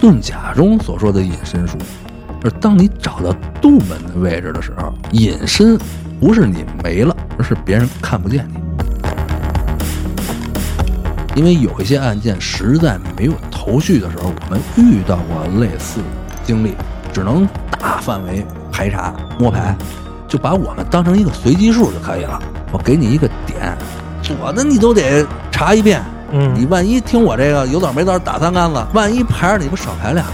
遁甲中所说的隐身术，而当你找到杜门的位置的时候，隐身不是你没了，而是别人看不见你。因为有一些案件实在没有头绪的时候，我们遇到过类似的经历，只能大范围排查摸排，就把我们当成一个随机数就可以了。我给你一个点，左的你都得查一遍。嗯你万一听我这个有枣没枣打三竿子，万一排着你不少排俩？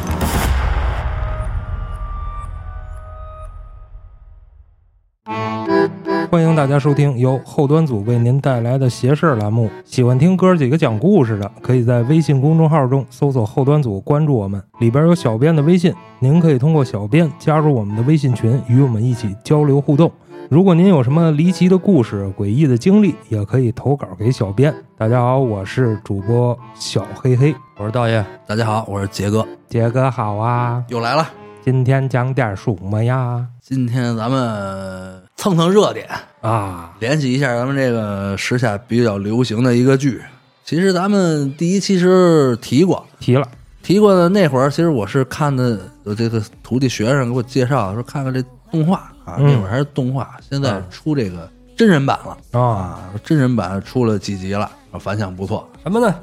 欢迎大家收听由后端组为您带来的“邪事”栏目。喜欢听哥几个讲故事的，可以在微信公众号中搜索“后端组”，关注我们，里边有小编的微信，您可以通过小编加入我们的微信群，与我们一起交流互动。如果您有什么离奇的故事、诡异的经历，也可以投稿给小编。大家好，我是主播小黑黑，我是道爷，大家好，我是杰哥，杰哥好啊！又来了。今天讲点什么呀？今天咱们蹭蹭热点，啊，联系一下咱们这个时下比较流行的一个剧。其实咱们第一期是提过，提了，提过的那会儿，其实我是看的有这个徒弟学生给我介绍说看看这动画啊，嗯那会儿还是动画，现在出这个真人版了啊，啊，真人版出了几集了，反响不错。什么呢？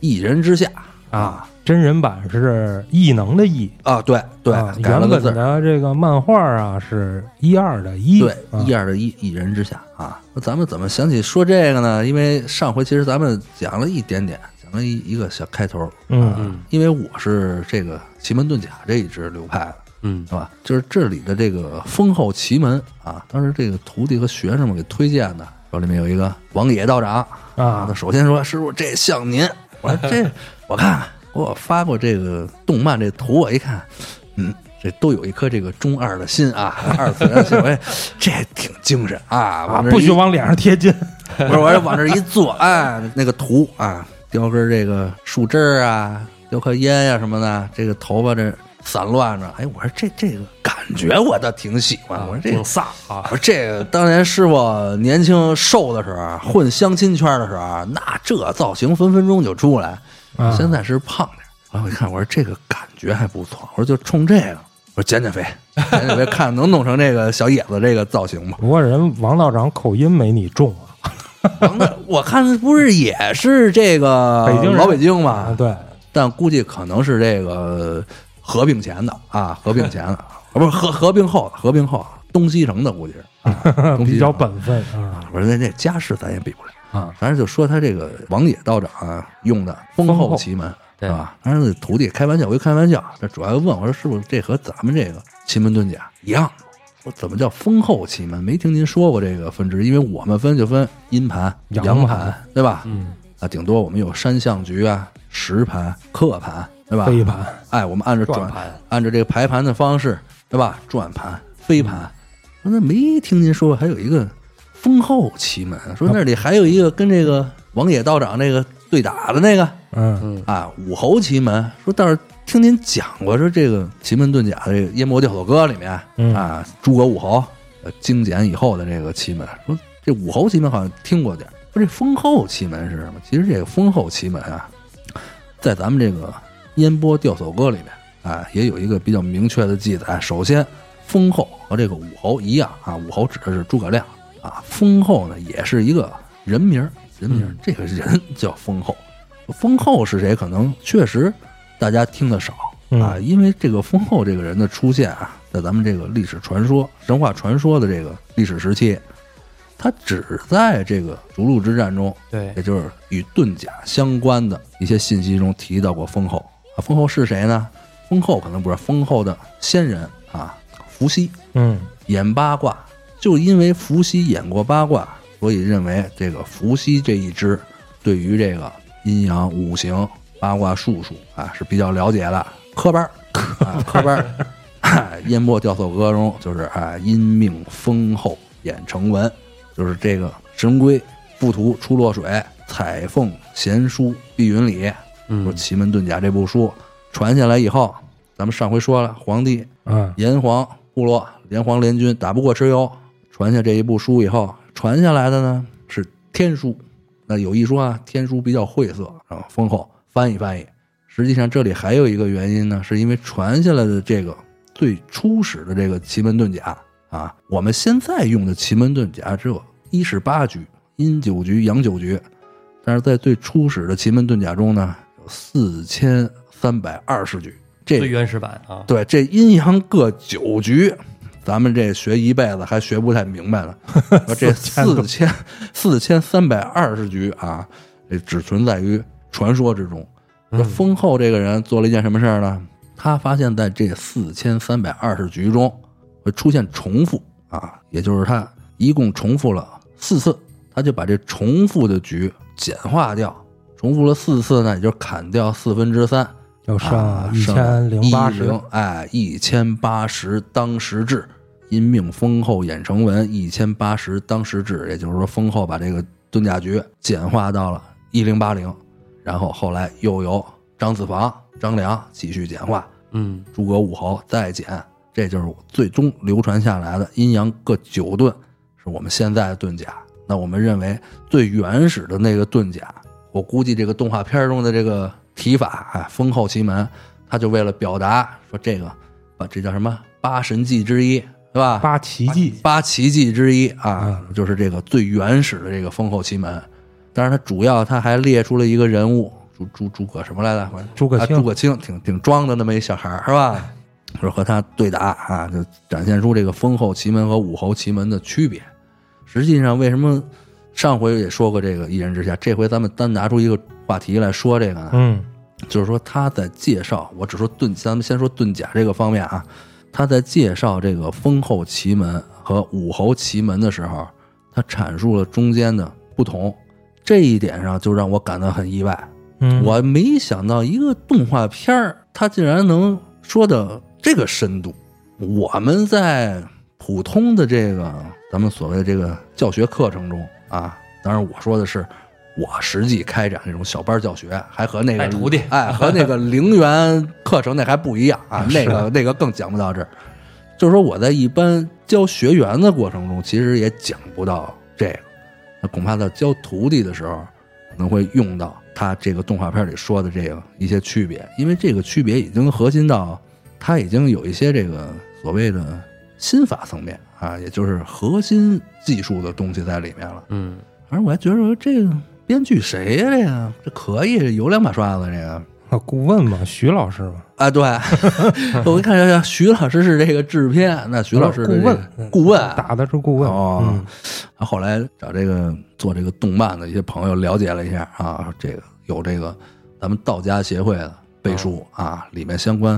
一人之下啊，真人版是异能的异，啊，对对啊，改了原本个字这个漫画啊是一二的一，对啊一二的一，一人之下啊。那咱们怎么想起说这个呢？因为上回其实咱们讲了一点点，讲了一一个小开头，嗯嗯因为我是这个奇门遁甲这一支流派的。嗯是吧？就是这里的这个丰厚奇门啊，当时这个徒弟和学生们给推荐的，说里面有一个王野道长啊他首先说师傅这像您，我说这我看我发过这个动漫这图，我一看，嗯，这都有一颗这个中二的心啊，二次元行为这挺精神啊，不许往脸上贴金，不是，我这往这一坐，哎，那个图啊，叼根这个树枝儿啊，叼颗烟呀、什么的，这个头发这散乱着，哎，我说这这个感觉我倒挺喜欢，我说这挺飒啊。我，说这个当年师傅年轻瘦的时候，混相亲圈的时候，那这造型分分钟就出来。啊。现在是胖点然后我一看，我说这个感觉还不错，我说就冲这个，我说减减肥，减减肥，看能弄成这个小野子这个造型吗？不过人王道长口音没你重啊，我看不是也是这个北京老北京啊嘛，对，但估计可能是这个合并前的啊，合并前的，啊 不是合合并后的，合并后东西城的估计是啊，东西比较本分啊，我说那那家世咱也比不了啊，反正就说他这个王野道长啊用的丰丰厚厚奇门。对是吧？当然，那徒弟开玩笑归开玩笑，这主要问我说：“师傅，这和咱们这个奇门遁甲一样吗？我怎么叫丰厚奇门？没听您说过这个分支，因为我们分就分阴盘、阳阳盘盘，对吧？嗯，啊，顶多我们有山象局啊、实盘、刻盘，对吧？飞盘，哎，我们按照转转盘按照这个排盘的方式，对吧？转盘、飞盘，那没听您说还有一个封后奇门，说那里还有一个跟这个王野道长那个对打的那个嗯嗯啊，武侯奇门。说倒是听您讲过，说这个奇门遁甲的这个《燕国调索歌》里面嗯啊，诸葛武侯呃精简以后的这个奇门，说这武侯奇门好像听过点。说这封后奇门是什么？其实这个封后奇门啊，在咱们这个《燕波钓叟歌》里面啊，也有一个比较明确的记载。首先，封后和这个武侯一样啊，武侯指的是诸葛亮啊，封后呢也是一个人名儿，人名儿，这个人叫封后。封后是谁？可能确实大家听得少啊，嗯因为这个封后这个人的出现啊，在咱们这个历史传说、神话传说的这个历史时期，他只在这个逐鹿之战中对也就是与遁甲相关的一些信息中提到过封后啊。封后是谁呢？封后可能不是封后的先人啊，伏羲。嗯。演八卦，就因为伏羲演过八卦，所以认为这个伏羲这一支对于这个阴阳五行、八卦术数啊是比较了解的。科班儿。啊，科班儿。哎燕波调叟歌中就是啊，阴命丰后演成文，就是这个神龟附图出洛水，彩凤衔书碧云里，说嗯《奇门遁甲》这部书传下来以后，咱们上回说了，皇帝啊炎黄部落炎黄联军打不过蚩尤，传下这一部书以后，传下来的呢是天书。那有一说啊，天书比较晦涩啊，丰厚翻译翻译，实际上这里还有一个原因呢，是因为传下来的这个最初始的这个奇门遁甲啊，我们现在用的奇门遁甲只有一十八局，阴九局、阳九局，但是在最初始的奇门遁甲中呢，有四千三百二十局。这最原始版啊，对，这阴阳各九局，咱们这学一辈子还学不太明白呢。说这四千四千三百二十局啊，这只存在于传说之中。这封后这个人做了一件什么事儿呢？他发现在这四千三百二十局中会出现重复啊，也就是他一共重复了四次，他就把这重复的局简化掉，重复了四次呢，也就砍掉四分之三。要啊上一千零八十，10哎，一千八十当时制，因命封后演成文一千八十当时制，也就是说封后把这个遁甲局简化到了一零八零，然后后来又由张子房、张良继续简化，嗯，诸葛武侯再简，这就是最终流传下来的阴阳各九遁，是我们现在的遁甲。那我们认为最原始的那个遁甲，我估计这个动画片中的这个提法，啊，封后奇门，他就为了表达说这个，把这叫什么八神技之一，对吧？八奇迹，八奇迹之一啊，就是这个最原始的这个封后奇门。当然，他主要他还列出了一个人物，诸诸诸葛什么来着？啊诸葛青诸葛青，挺挺装的那么一小孩儿是吧？说和他对打啊，就展现出这个封后奇门和武侯奇门的区别。实际上，为什么上回也说过这个一人之下，这回咱们单拿出一个话题来说这个呢？嗯就是说他在介绍，我只说盾，咱们先说盾甲这个方面啊，他在介绍这个封后奇门和武侯奇门的时候，他阐述了中间的不同，这一点上就让我感到很意外。嗯，我没想到一个动画片儿，他竟然能说的这个深度。我们在普通的这个咱们所谓的这个教学课程中啊，当然我说的是我实际开展这种小班教学，还和那个带徒弟。哎，和那个零元课程那还不一样啊，那个那个更讲不到这儿。就是说我在一般教学员的过程中，其实也讲不到这个，那恐怕在教徒弟的时候，可能会用到他这个动画片里说的这个一些区别，因为这个区别已经核心到他已经有一些这个所谓的心法层面啊，也就是核心技术的东西在里面了。嗯，反正我还觉得这个编剧谁呀、这个这可以有两把刷子，这个。啊顾问嘛，徐老师嘛，啊，对，我一看徐老师是这个制片，那徐老师的这个顾问顾问打的是顾问哦嗯，啊，后来找这个做这个动漫的一些朋友了解了一下啊，这个有这个咱们道家协会的背书啊，里面相关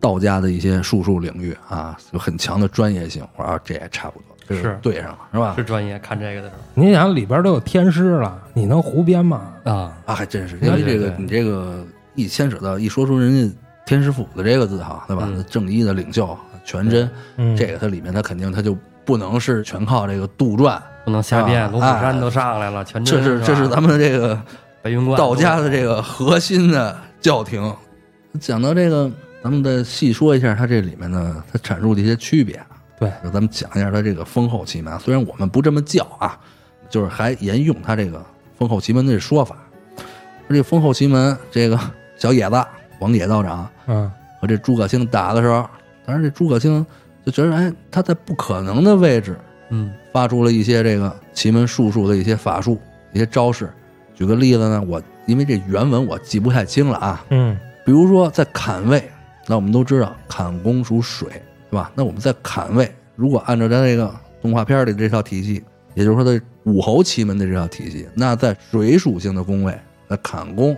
道家的一些术数领域啊，有很强的专业性。我说啊这也差不多，这是对上了是吧？是专业看这个的时候你想里边都有天师了，你能胡编吗？啊，啊，还真是，因为对对对这个你这个一牵扯到一说出人家天师府的这个字哈，对吧？嗯正一的领袖全真，嗯，这个它里面它肯定它就不能是全靠这个杜撰，不能瞎编，啊龙虎山都上来了，全真这是这是咱们这个白云观道家的这个核心的教廷。讲到这个，咱们再细说一下它这里面呢，它阐述的一些区别。对，咱们讲一下它这个封后奇门。虽然我们不这么叫啊，就是还沿用它这个封后奇门的说法。这个封后奇门，这个小野子王野道长嗯和这诸葛青打的时候，当然这诸葛青就觉得，哎，他在不可能的位置嗯发出了一些这个奇门术数的一些法术、一些招式。举个例子呢，我因为这原文我记不太清了啊，嗯比如说在坎位，那我们都知道坎宫属水，对吧？那我们在坎位，如果按照咱这个动画片里这套体系，也就是说的武侯奇门的这套体系，那在水属性的宫位，那坎宫，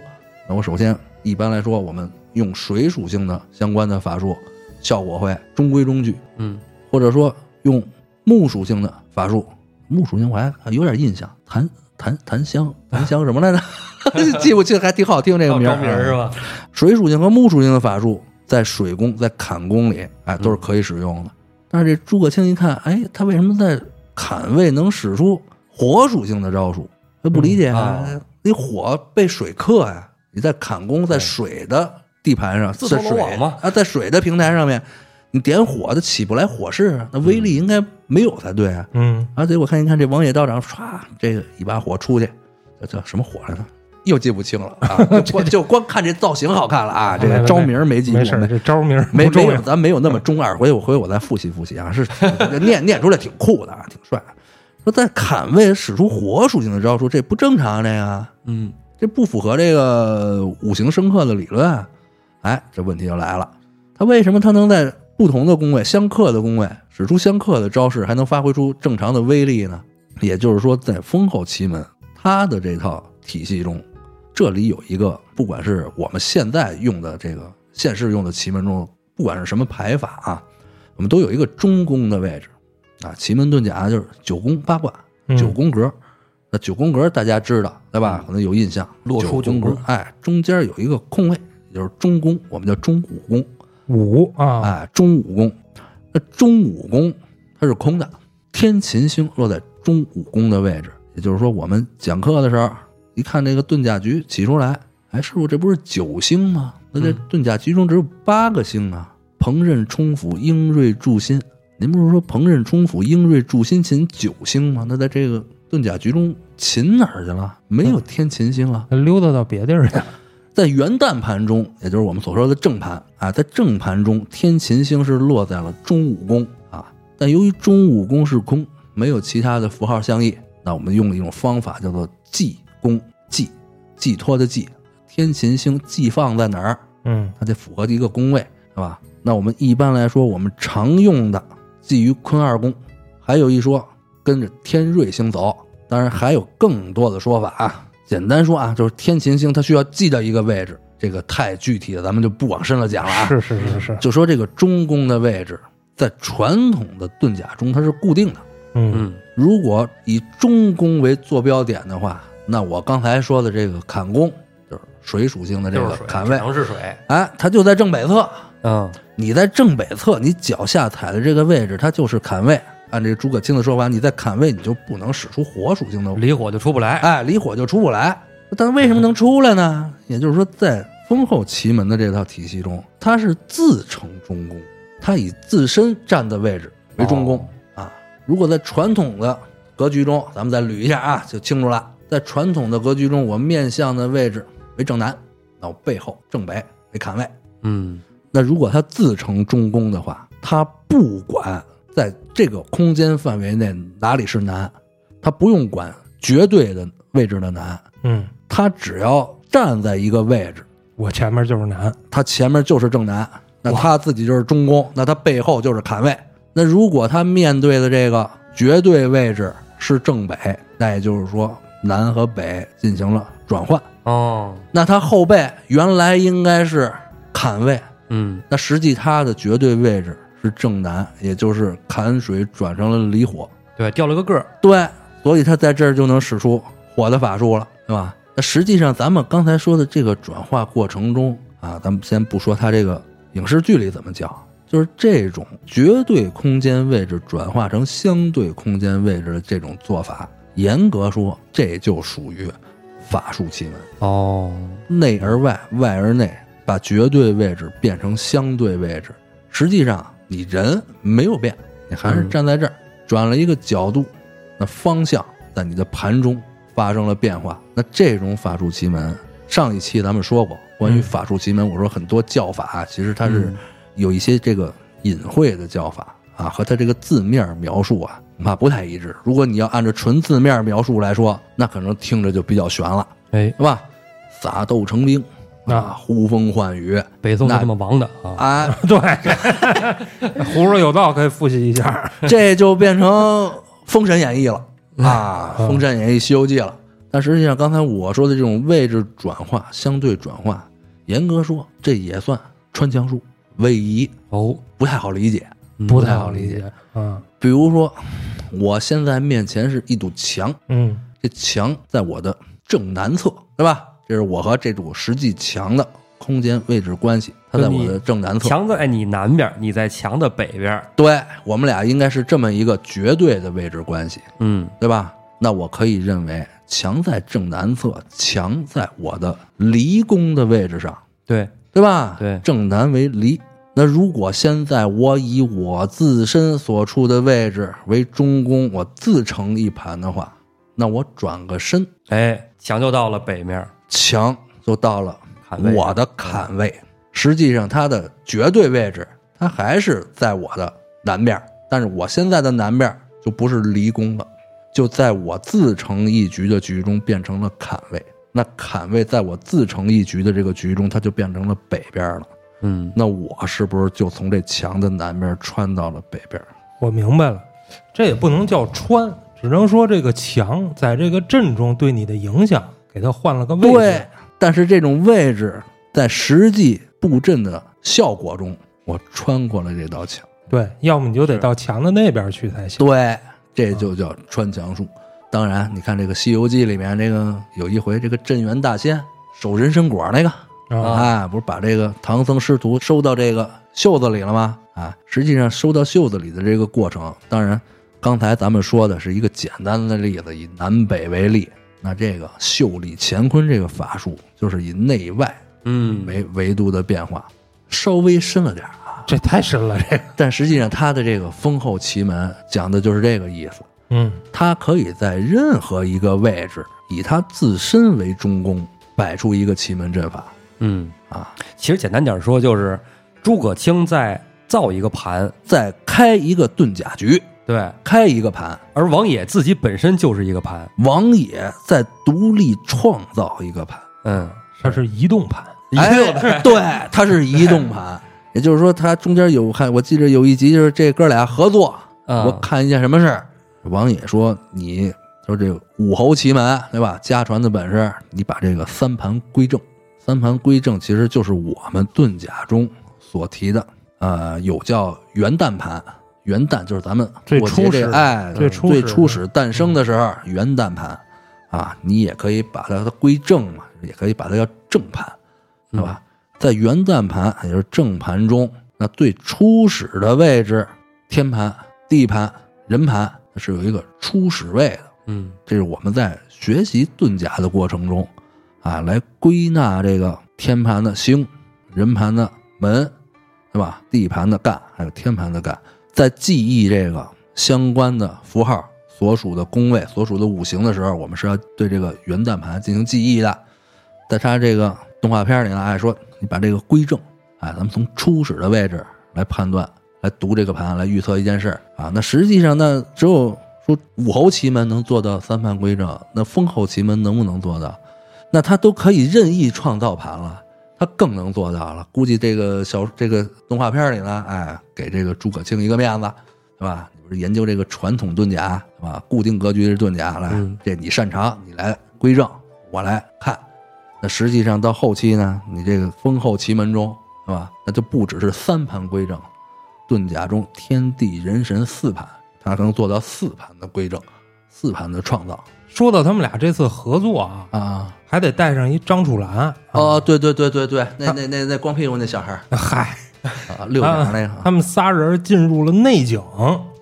那我首先一般来说，我们用水属性的相关的法术，效果会中规中矩。嗯或者说用木属性的法术，木属性我还有点印象，檀檀檀香檀香什么来着？记不清，还挺好听这个名儿。招名儿是吧？水属性和木属性的法术，在水宫、在坎宫里，哎，都是可以使用的。但是这诸葛青一看，哎，他为什么在砍位能使出火属性的招数？他不理解嗯啊啊，你火被水克呀，你在坎宫，在水的地盘上，自在水投罗网嘛啊，在水的平台上面，你点火它起不来火势啊，那威力应该没有才对啊。嗯啊，结果看一看这王野道长，唰，这个一把火出去，这叫什么火来着？又记不清了啊，就光就光看这造型好看了啊，这个招名儿没记住，没事儿，这招名儿没没有。咱没有那么中二。回我回头我再复习复习啊，是念 念出来挺酷的啊，挺帅。说在坎位使出火属性的招数，这不正常，这个嗯，这不符合这个五行生克的理论。哎，这问题就来了，他为什么他能在不同的宫位相克的宫位使出相克的招式，还能发挥出正常的威力呢？也就是说，在封后奇门他的这套体系中，这里有一个，不管是我们现在用的这个现世用的奇门中，不管是什么排法啊，我们都有一个中宫的位置啊。奇门遁甲就是九宫八卦，嗯九宫格。那九宫格大家知道对吧？可能有印象。落出九宫格哎，中间有一个空位，也就是中宫，我们叫中武宫。五啊，哎，中武宫，那中武宫它是空的，天琴星落在中武宫的位置，也就是说，我们讲课的时候，一看这个遁甲局起出来，哎，师傅这不是九星吗？那这遁甲局中只有八个星啊，彭任冲府英瑞助心，您不是说彭任冲府英瑞助心秦九星吗？那在这个遁甲局中，秦哪儿去了？没有天琴星啊。溜达到别地儿去了。在元旦盘中，也就是我们所说的正盘啊，在正盘中，天琴星是落在了中武宫啊。但由于中武宫是空，没有其他的符号相应，那我们用了一种方法，叫做寄宫寄，寄托的寄，天琴星寄放在哪儿，嗯它得符合一个宫位，是吧？那我们一般来说，我们常用的寄于坤二宫，还有一说跟着天瑞星走，当然还有更多的说法啊。简单说啊，就是天琴星它需要寄到一个位置，这个太具体了，咱们就不往深了讲了啊。是是是是，就说这个中宫的位置，在传统的遁甲中它是固定的。嗯嗯，如果以中宫为坐标点的话，那我刚才说的这个坎宫，就是水属性的这就是水，个坎位，全是水。哎，它就在正北侧。嗯，你在正北侧，你脚下踩的这个位置，它就是坎位。按这诸葛青的说法，你在坎位，你就不能使出火属性的，离火就出不来。哎，离火就出不来。但为什么能出来呢？也就是说，在封后奇门的这套体系中，它是自成中宫，它以自身站的位置为中宫、啊。如果在传统的格局中，咱们再捋一下啊，就清楚了。在传统的格局中，我面向的位置为正南，那我背后正北为坎位。嗯，那如果他自成中宫的话，他不管在这个空间范围内哪里是南，他不用管绝对的位置的南，嗯，他只要站在一个位置，我前面就是南。他前面就是正南，那他自己就是中宫，那他背后就是坎位。那如果他面对的这个绝对位置是正北，那也就是说南和北进行了转换，哦，那他后背原来应该是坎位，嗯，那实际他的绝对位置是正南，也就是坎水转成了离火。对，掉了个个儿。对，所以他在这儿就能使出火的法术了，对吧？那实际上咱们刚才说的这个转化过程中啊，咱们先不说他这个影视剧里怎么讲，就是这种绝对空间位置转化成相对空间位置的这种做法，严格说这就属于法术奇门。哦，内而外，外而内，把绝对位置变成相对位置。实际上你人没有变，你还是站在这儿，转了一个角度，那方向在你的盘中发生了变化。那这种法术奇门，上一期咱们说过，关于嗯法术奇门，我说很多叫法其实它是有一些这个隐晦的叫法啊，和他这个字面描述啊，恐怕不太一致。如果你要按照纯字面描述来说，那可能听着就比较悬了。哎，是吧？撒豆成兵啊，呼风唤雨北宋就那这么亡的啊。啊，对，胡说有道，可以复习一下。这就变成《封神演义》了啊，《封神演义》《西游记》了。但实际上，刚才我说的这种位置转化、相对转化，严格说，这也算穿墙术、位移，哦，不太好理解。嗯不太好理解。嗯比如说，我现在面前是一堵墙，嗯这墙在我的正南侧，对吧？这是我和这堵实际墙的空间位置关系，它在我的正南侧。墙在你南边，你在墙的北边。对我们俩应该是这么一个绝对的位置关系，嗯，对吧？那我可以认为墙在正南侧，墙在我的离宫的位置上，对，对吧？对正南为离。那如果现在我以我自身所处的位置为中宫，我自成一盘的话，那我转个身，哎，墙就到了北面。墙就到了我的坎位。实际上，它的绝对位置，它还是在我的南边儿，但是我现在的南边儿就不是离宫了，就在我自成一局的局中变成了坎位。那坎位在我自成一局的这个局中，它就变成了北边了。嗯，那我是不是就从这墙的南边穿到了北边？我明白了，这也不能叫穿，只能说这个墙在这个阵中对你的影响，给它换了个位置。对，但是这种位置在实际布阵的效果中，我穿过了这道墙。对，要么你就得到墙的那边去才行。对，这就叫穿墙术。当然，你看这个《西游记》里面，这个有一回，这个镇元大仙守人参果那个，啊，啊，不是把这个唐僧师徒收到这个袖子里了吗？啊，实际上收到袖子里的这个过程，当然，刚才咱们说的是一个简单的例子，以南北为例。那这个袖里乾坤这个法术，就是以内外嗯，为维度的变化，稍微深了点儿啊。这太深了，这个。但实际上，他的这个封后奇门讲的就是这个意思。嗯，他可以在任何一个位置，以他自身为中宫，摆出一个奇门阵法嗯，啊。其实简单点说，就是诸葛青在造一个盘，再开一个遁甲局，对，开一个盘，而王野自己本身就是一个盘，王野在独立创造一个盘。嗯，它是移动盘。哎，对，它是移动盘，也就是说，它中间有看，我记得有一集就是这哥俩合作，嗯我看一件什么事儿。王野说：“你说这个武侯奇门，对吧？家传的本事，你把这个三盘归正。三盘归正其实就是我们遁甲中所提的，呃，有叫元旦盘。元旦就是咱们最初始最初始最初始诞生的时候，元旦盘啊，你也可以把它归正嘛，也可以把它叫正盘，对吧？在元旦盘，也就是正盘中，那最初始的位置，天盘、地盘、人盘是有一个初始位的。嗯这是我们在学习遁甲的过程中，啊，来归纳这个天盘的星、人盘的门，对吧？地盘的干，还有天盘的干，在记忆这个相关的符号所属的宫位、所属的五行的时候，我们是要对这个元旦盘进行记忆的。在它这个动画片里呢，哎说你把这个归正，哎，咱们从初始的位置来判断，来读这个盘，来预测一件事啊。那实际上呢，只有说武侯奇门能做到三盘归正，那封侯奇门能不能做到？那他都可以任意创造盘了，他更能做到了。估计这个小这个动画片里呢，哎，给这个诸葛青一个面子，是吧？你不是研究这个传统遁甲，是吧？固定格局的遁甲，来，嗯这你擅长，你来归正，我来看。那实际上到后期呢，你这个封后奇门中，是吧？那就不只是三盘归正，遁甲中天地人神四盘，他能做到四盘的归正，四盘的创造说到他们俩这次合作啊，啊。还得带上一张楚岚。哦，对对对对对，那那那那光屁股那小孩儿 嗨，啊，六点那个，他们仨人进入了内景。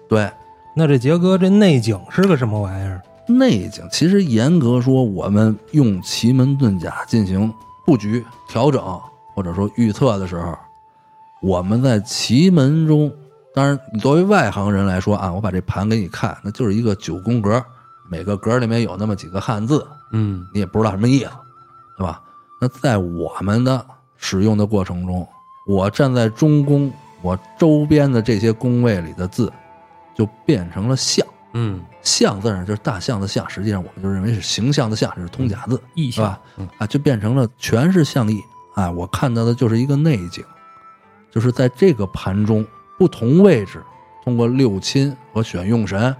对那这杰哥，这内景是个什么玩意儿？内景。其实严格说，我们用奇门遁甲进行布局、调整或者说预测的时候，我们在奇门中，当然你作为外行人来说啊，我把这盘给你看，那就是一个九宫格，每个格里面有那么几个汉字，嗯你也不知道什么意思，对吧？那在我们的使用的过程中，我站在中宫，我周边的这些宫位里的字，就变成了象。嗯，象字呢，就是大象的象，实际上我们就认为是形象的象，这是通假字，意是吧象？？嗯啊，就变成了全是象意啊！我看到的就是一个内景，就是在这个盘中不同位置，通过六亲和选用神，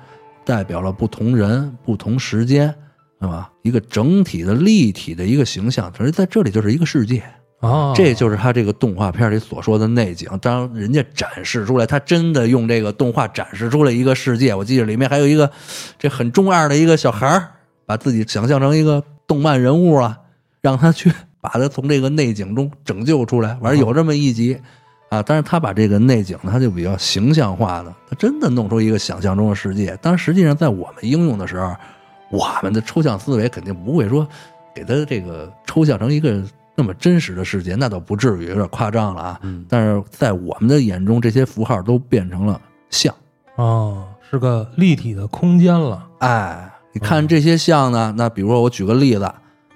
代表了不同人、不同时间，是吧？一个整体的立体的一个形象，其实在这里就是一个世界。啊，这就是他这个动画片里所说的内景。当人家展示出来，他真的用这个动画展示出了一个世界。我记得里面还有一个这很中二的一个小孩儿，把自己想象成一个动漫人物啊，让他去 把他从这个内景中拯救出来。反正有这么一集啊，但是他把这个内景呢，他就比较形象化的，他真的弄出一个想象中的世界。但，实际上在我们应用的时候，我们的抽象思维肯定不会说给他这个抽象成一个那么真实的世界，那倒不至于，有点夸张了啊。嗯但是在我们的眼中，这些符号都变成了像。哦，是个立体的空间了。哎，你看这些像呢？那比如说我举个例子，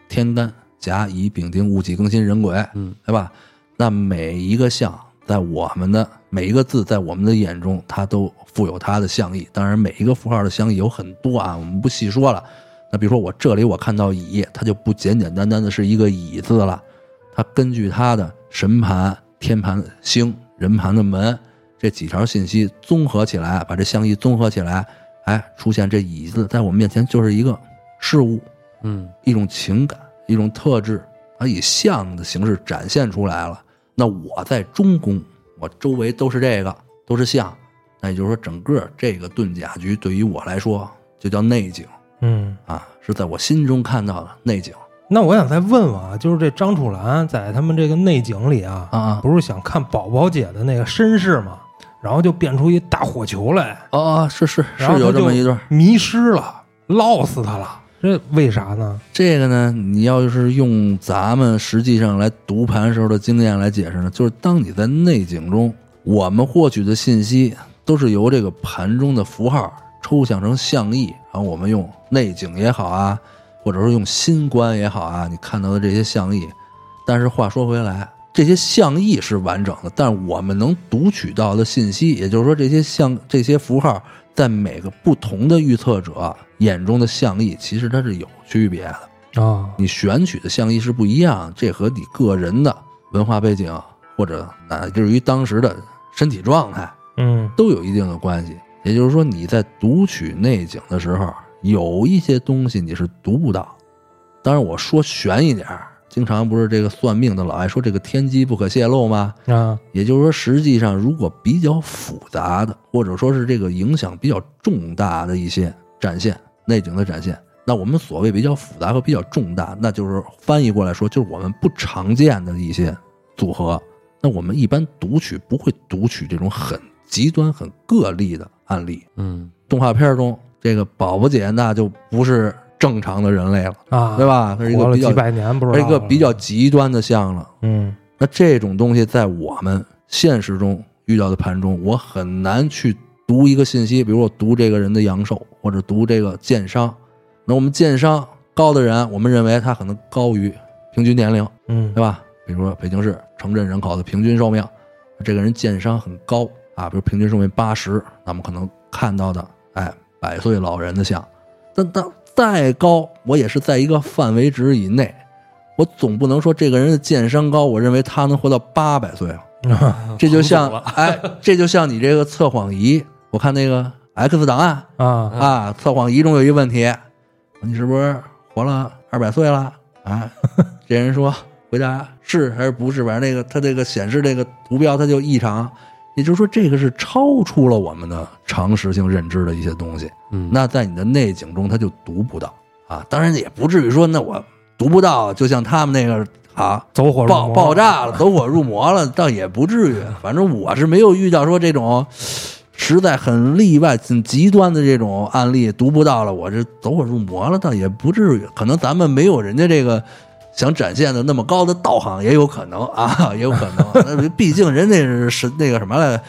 天干、甲乙丙丁戊己庚辛壬癸，嗯，对吧？那每一个象在我们的每一个字，在我们的眼中，它都富有它的象意。当然，每一个符号的象意有很多啊，我们不细说了。那比如说我这里我看到乙，它就不简简单单的是一个乙字了，它根据它的神盘、天盘星、人盘的门这几条信息综合起来，把这象意综合起来，哎，出现这乙字在我们面前就是一个事物，嗯一种情感，一种特质，它以象的形式展现出来了。那我在中宫，我周围都是这个，都是象，那也就是说，整个这个遁甲局对于我来说就叫内景嗯，啊，是在我心中看到的内景那我想再问问啊，就是这张楚岚在他们这个内景里啊，啊不是想看宝宝姐的那个身世吗？然后就变出一大火球来，啊，是是是然后他就有这么一段。迷失了，落死他了。这为啥呢？这个呢，你要是用咱们实际上来读盘时候的经验来解释呢，就是当你在内景中，我们获取的信息都是由这个盘中的符号抽象成象意，然后我们用内景也好啊，或者说用心观也好啊，你看到的这些象意。但是话说回来，这些象意是完整的，但是我们能读取到的信息，也就是说这些象这些符号在每个不同的预测者眼中的相意，其实它是有区别的。啊，你选取的相意是不一样，这和你个人的文化背景或者乃至于当时的身体状态嗯都有一定的关系。也就是说，你在读取内景的时候，有一些东西你是读不到。当然，我说悬一点，经常不是这个算命的老爱说这个天机不可泄露吗？啊，也就是说，实际上如果比较复杂的，或者说是这个影响比较重大的一些展现内景的展现，那我们所谓比较复杂和比较重大，那就是翻译过来说，就是我们不常见的一些组合。那我们一般读取不会读取这种很极端、很个例的案例。嗯动画片中，这个宝宝姐那就不是正常的人类了，啊，对？吧？它是一活了几个比较，百年，不是一个比较极端的像了。嗯那这种东西在我们现实中遇到的盘中，我很难去读一个信息，比如我读这个人的阳寿，或者读这个剑商。那我们剑商高的人，我们认为他可能高于平均年龄，嗯对吧？比如说北京市城镇人口的平均寿命，这个人剑商很高啊，比如平均寿命八十，那么可能看到的，哎，百岁老人的像。但但再高，我也是在一个范围值以内。我总不能说这个人的剑商高，我认为他能活到八百岁啊。啊 这就像了哎，这就像你这个测谎仪，我看那个 X 档案啊啊，测谎仪中有一个问题，你是不是活了二百岁了？啊，这人说回答是还是不是？反正那个他这个显示这个图标它就异常，也就是说这个是超出了我们的常识性认知的一些东西。嗯，那在你的内景中，它就读不到啊。当然也不至于说，那我读不到，就像他们那个啊，走火入爆爆炸了，走火入魔了，倒也不至于。反正我是没有遇到说这种实在很例外、很极端的这种案例，读不到了，我这走火入魔了，倒也不至于。可能咱们没有人家这个想展现的那么高的道行，也有可能啊，也有可能。那 毕竟人家是神那个什么来，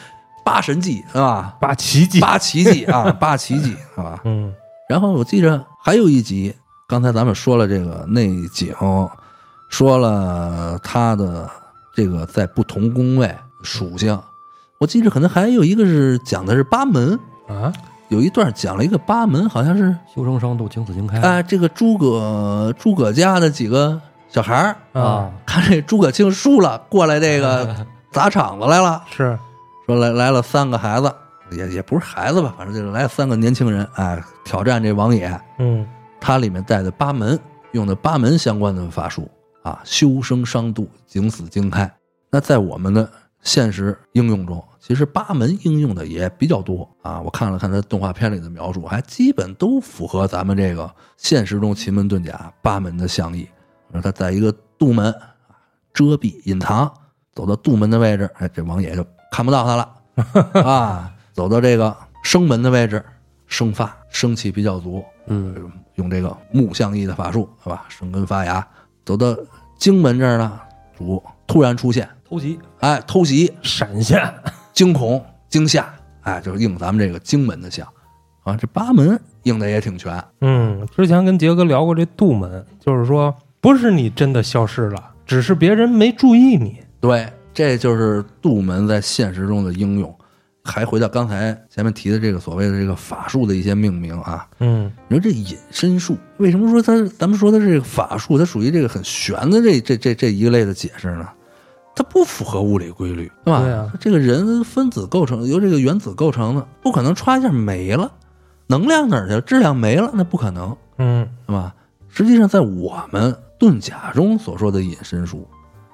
八神记是吧？八奇迹，八奇迹啊，八奇迹是吧？嗯然后我记着还有一集，刚才咱们说了这个内景，说了他的这个在不同宫位属性。我记着可能还有一个是讲的是八门，啊，有一段讲了一个八门，好像是修成伤度，情死情开。哎这个诸葛诸葛家的几个小孩儿啊，看这诸葛青输了，过来这个 砸场子来了，是。说来来了三个孩子，也也不是孩子吧，反正就是来了三个年轻人，哎，挑战这王野。嗯。它里面带的八门，用的八门相关的法术啊，修生伤度，景死经开。那在我们的现实应用中，其实八门应用的也比较多啊。我看了看它动画片里的描述，还基本都符合咱们这个现实中奇门遁甲八门的象意。说它在一个杜门啊，遮蔽隐藏，走到杜门的位置，哎，这王爷就看不到他了 啊。走到这个生门的位置，生发生气比较足，嗯用这个木象意的法术，是吧？生根发芽，走到荆门这儿呢，主突然出现，偷袭，哎，偷袭、闪现，惊恐、惊吓，哎，就是应咱们这个经门的相啊。这八门应的也挺全，嗯，之前跟杰哥聊过这杜门，就是说不是你真的消失了，只是别人没注意你。对，这就是杜门在现实中的应用。还回到刚才前面提的这个所谓的这个法术的一些命名啊，嗯你说这隐身术，为什么说它咱们说的这个法术，它属于这个很玄的这这这这一类的解释呢？它不符合物理规律，对吧？对啊这个人分子构成由这个原子构成的，不可能歘一下没了，能量哪儿去了？质量没了，那不可能，嗯对吧？实际上，在我们遁甲中所说的隐身术，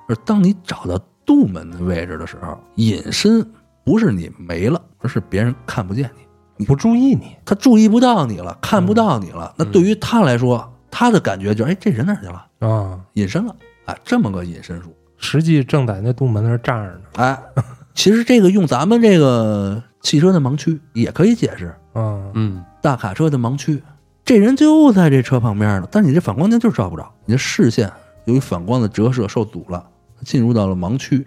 而当你找到杜门的位置的时候，隐身不是你没了，而是别人看不见你。你不注意你，他注意不到你了，看不到你了。那对于他来说，他的感觉就是，哎，这人哪儿去了？啊，隐身了，啊，这么个隐身术。实际正在那杜门那儿站着呢。哎，其实这个用咱们这个汽车的盲区也可以解释，啊，嗯大卡车的盲区，这人就在这车旁边呢，但是你这反光镜就是照不着，你的视线由于反光的折射受阻了，进入到了盲区。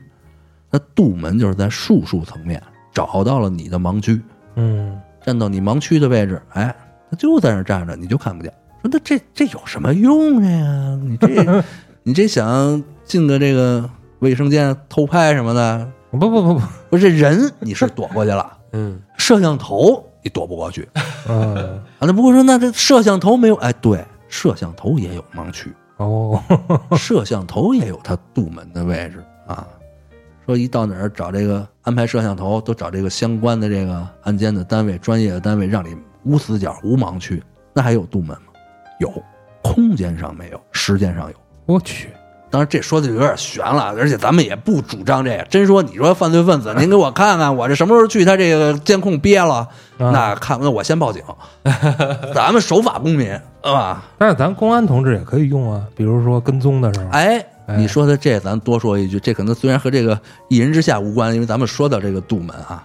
那杜门就是在术数层面找到了你的盲区，嗯站到你盲区的位置，哎，他就在那儿站着，你就看不见。说那这这有什么用呀？你这你这想进个这个卫生间偷拍什么的，不不不不，不是人你是躲过去了，嗯摄像头你躲不过去嗯啊。那不过说那这摄像头没有？哎，对，摄像头也有盲区，哦，摄像头也有它杜门的位置啊。说一到哪儿找这个安排摄像头，都找这个相关的这个案件的单位、专业的单位，让你无死角、无盲区，那还有杜门吗？有，空间上没有，时间上有。我去，当然，这说的有点悬了，而且咱们也不主张这个。真说你说犯罪分子，您给我看看，我这什么时候去他这个监控憋了？啊那看那我先报警，咱们守法公民，对吧？但是咱公安同志也可以用啊，比如说跟踪的时候，哎，哎你说的这，咱多说一句，这可能虽然和这个一人之下无关，因为咱们说到这个杜门啊，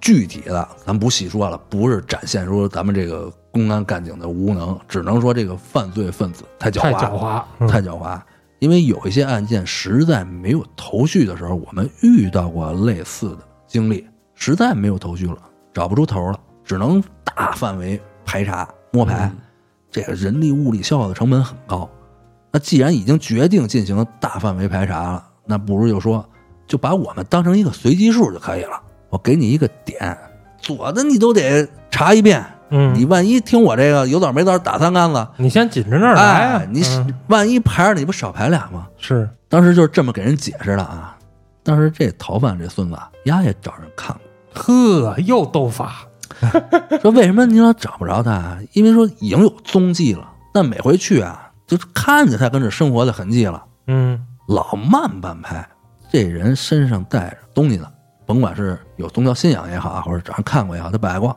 具体的咱不细说了，不是展现出咱们这个公安干警的无能，只能说这个犯罪分子太狡猾，太狡猾，嗯太狡猾。因为有一些案件实在没有头绪的时候，我们遇到过类似的经历，实在没有头绪了，找不出头了，只能大范围排查摸排，这个人力物力消耗的成本很高。那既然已经决定进行大范围排查了，那不如就说就把我们当成一个随机数就可以了。我给你一个点，左的你都得查一遍，嗯，你万一听我这个有枣没枣打三竿子，你先紧着那儿来啊哎，，你嗯万一排着你不少排俩吗？是当时就是这么给人解释的啊。当时这逃犯这孙子啊，丫也找人看过，呵，又斗法，说为什么你老找不着他啊？因为说已经有踪迹了，但每回去啊，就是看见他跟这生活的痕迹了，嗯老慢半拍。这人身上带着东西呢，甭管是有宗教信仰也好啊，或者找人看过也好，他摆过，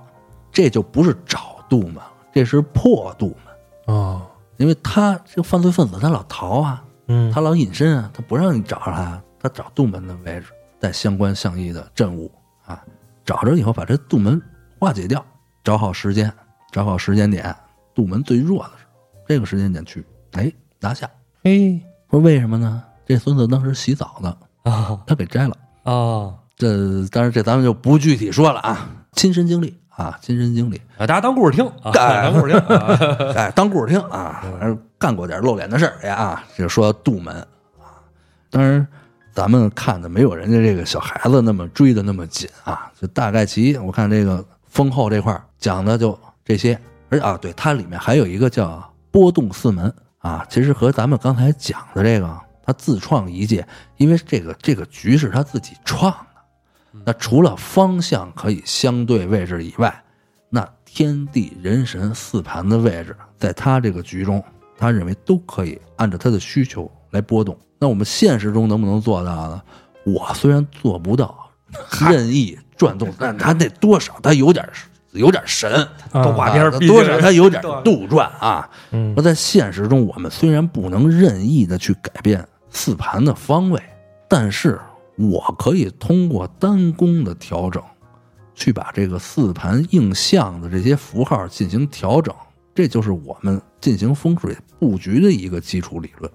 这就不是找杜门，这是破杜门，哦，因为他这个犯罪分子他老逃啊，嗯，他老隐身啊，他不让你找着他，他找杜门的位置，带相关相依的证物啊，找着以后把这杜门化解掉，找好时间，找好时间点，杜门最弱的时候，这个时间点去，哎，拿下。嘿，说为什么呢？这孙子当时洗澡呢，啊他给摘了。啊这当然这咱们就不具体说了啊，亲身经历啊，亲身经历，啊！大家当故事听啊，当故事听啊。哎，当故事听啊，反正干过点露脸的事儿也啊。这说杜门啊，当然咱们看的没有人家这个小孩子那么追的那么紧啊，就大概其我看这个丰后这块儿讲的就这些，而且啊，对它里面还有一个叫波动四门啊，其实和咱们刚才讲的这个他自创一界，因为这个这个局是他自己创的。那除了方向可以相对位置以外，那天地人神四盘的位置，在他这个局中，他认为都可以按照他的需求来波动。那我们现实中能不能做到呢？我虽然做不到 任意转动，但他得多少他有点有点神，啊动画片多少他有点对杜撰啊。嗯说在现实中，我们虽然不能任意的去改变四盘的方位，但是我可以通过单弓的调整，去把这个四盘映像的这些符号进行调整。这就是我们进行风水布局的一个基础理论。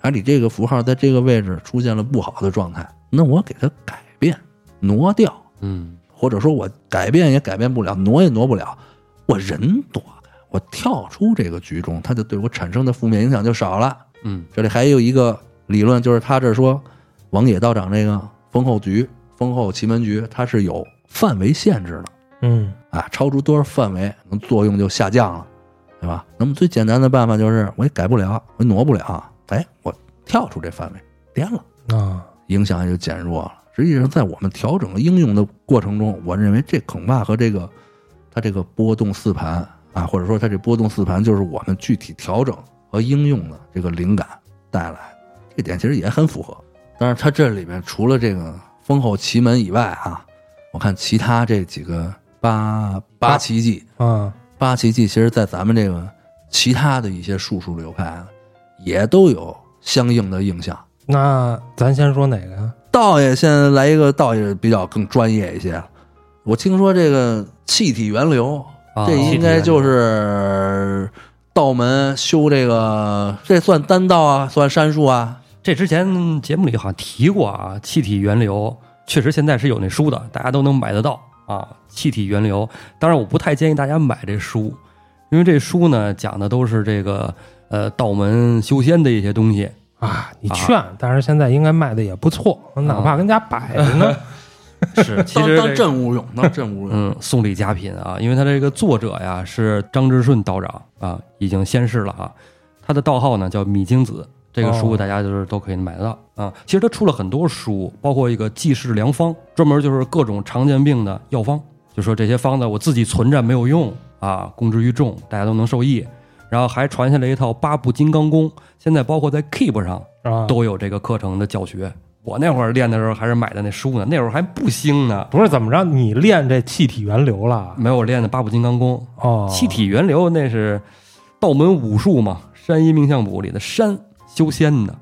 而你这个符号在这个位置出现了不好的状态，那我给它改变、挪掉，嗯或者说我改变也改变不了，挪也挪不了，我人躲开，我跳出这个局中，它就对我产生的负面影响就少了。嗯这里还有一个理论，就是他这说王野道长这个封后局、封后奇门局，它是有范围限制的嗯啊，超出多少范围，能作用就下降了，对吧？那么最简单的办法就是我也改不了，我也挪不了，哎，我跳出这范围，颠了，啊，影响也就减弱了。实际上，在我们调整应用的过程中，我认为这恐怕和这个它这个波动四盘啊，或者说它这波动四盘，就是我们具体调整和应用的这个灵感带来，这点其实也很符合。但是它这里面除了这个丰厚奇门以外啊，我看其他这几个八八奇迹，啊，八奇迹，其实在咱们这个其他的一些术数流派啊，也都有相应的印象。那咱先说哪个呀？道爷现在来一个道爷比较更专业一些。我听说这个气体源流，啊这应该就是道门修这个，这算丹道啊，算山术啊。这之前节目里好像提过啊，气体源流确实现在是有那书的，大家都能买得到啊。气体源流，当然我不太建议大家买这书，因为这书呢讲的都是这个呃道门修仙的一些东西。啊，你劝，但是现在应该卖的也不错，哪怕跟家摆着呢。是，其实当镇物用，当镇物用。嗯，送礼佳品啊，因为他这个作者呀是张之顺道长啊，已经仙逝了啊。他的道号呢叫米精子，这个书哦大家就是都可以买得到啊。其实他出了很多书，包括一个济世良方，专门就是各种常见病的药方，就说这些方子我自己存着没有用啊，公之于众，大家都能受益。然后还传下来一套八部金刚功，现在包括在 Keep 上啊，都有这个课程的教学。我那会儿练的时候还是买的那书呢，那会儿还不兴呢，不是怎么着？你练这气体源流了？没有我练的八部金刚功。哦，气体源流那是道门武术嘛，山医命相卜里的山修仙的，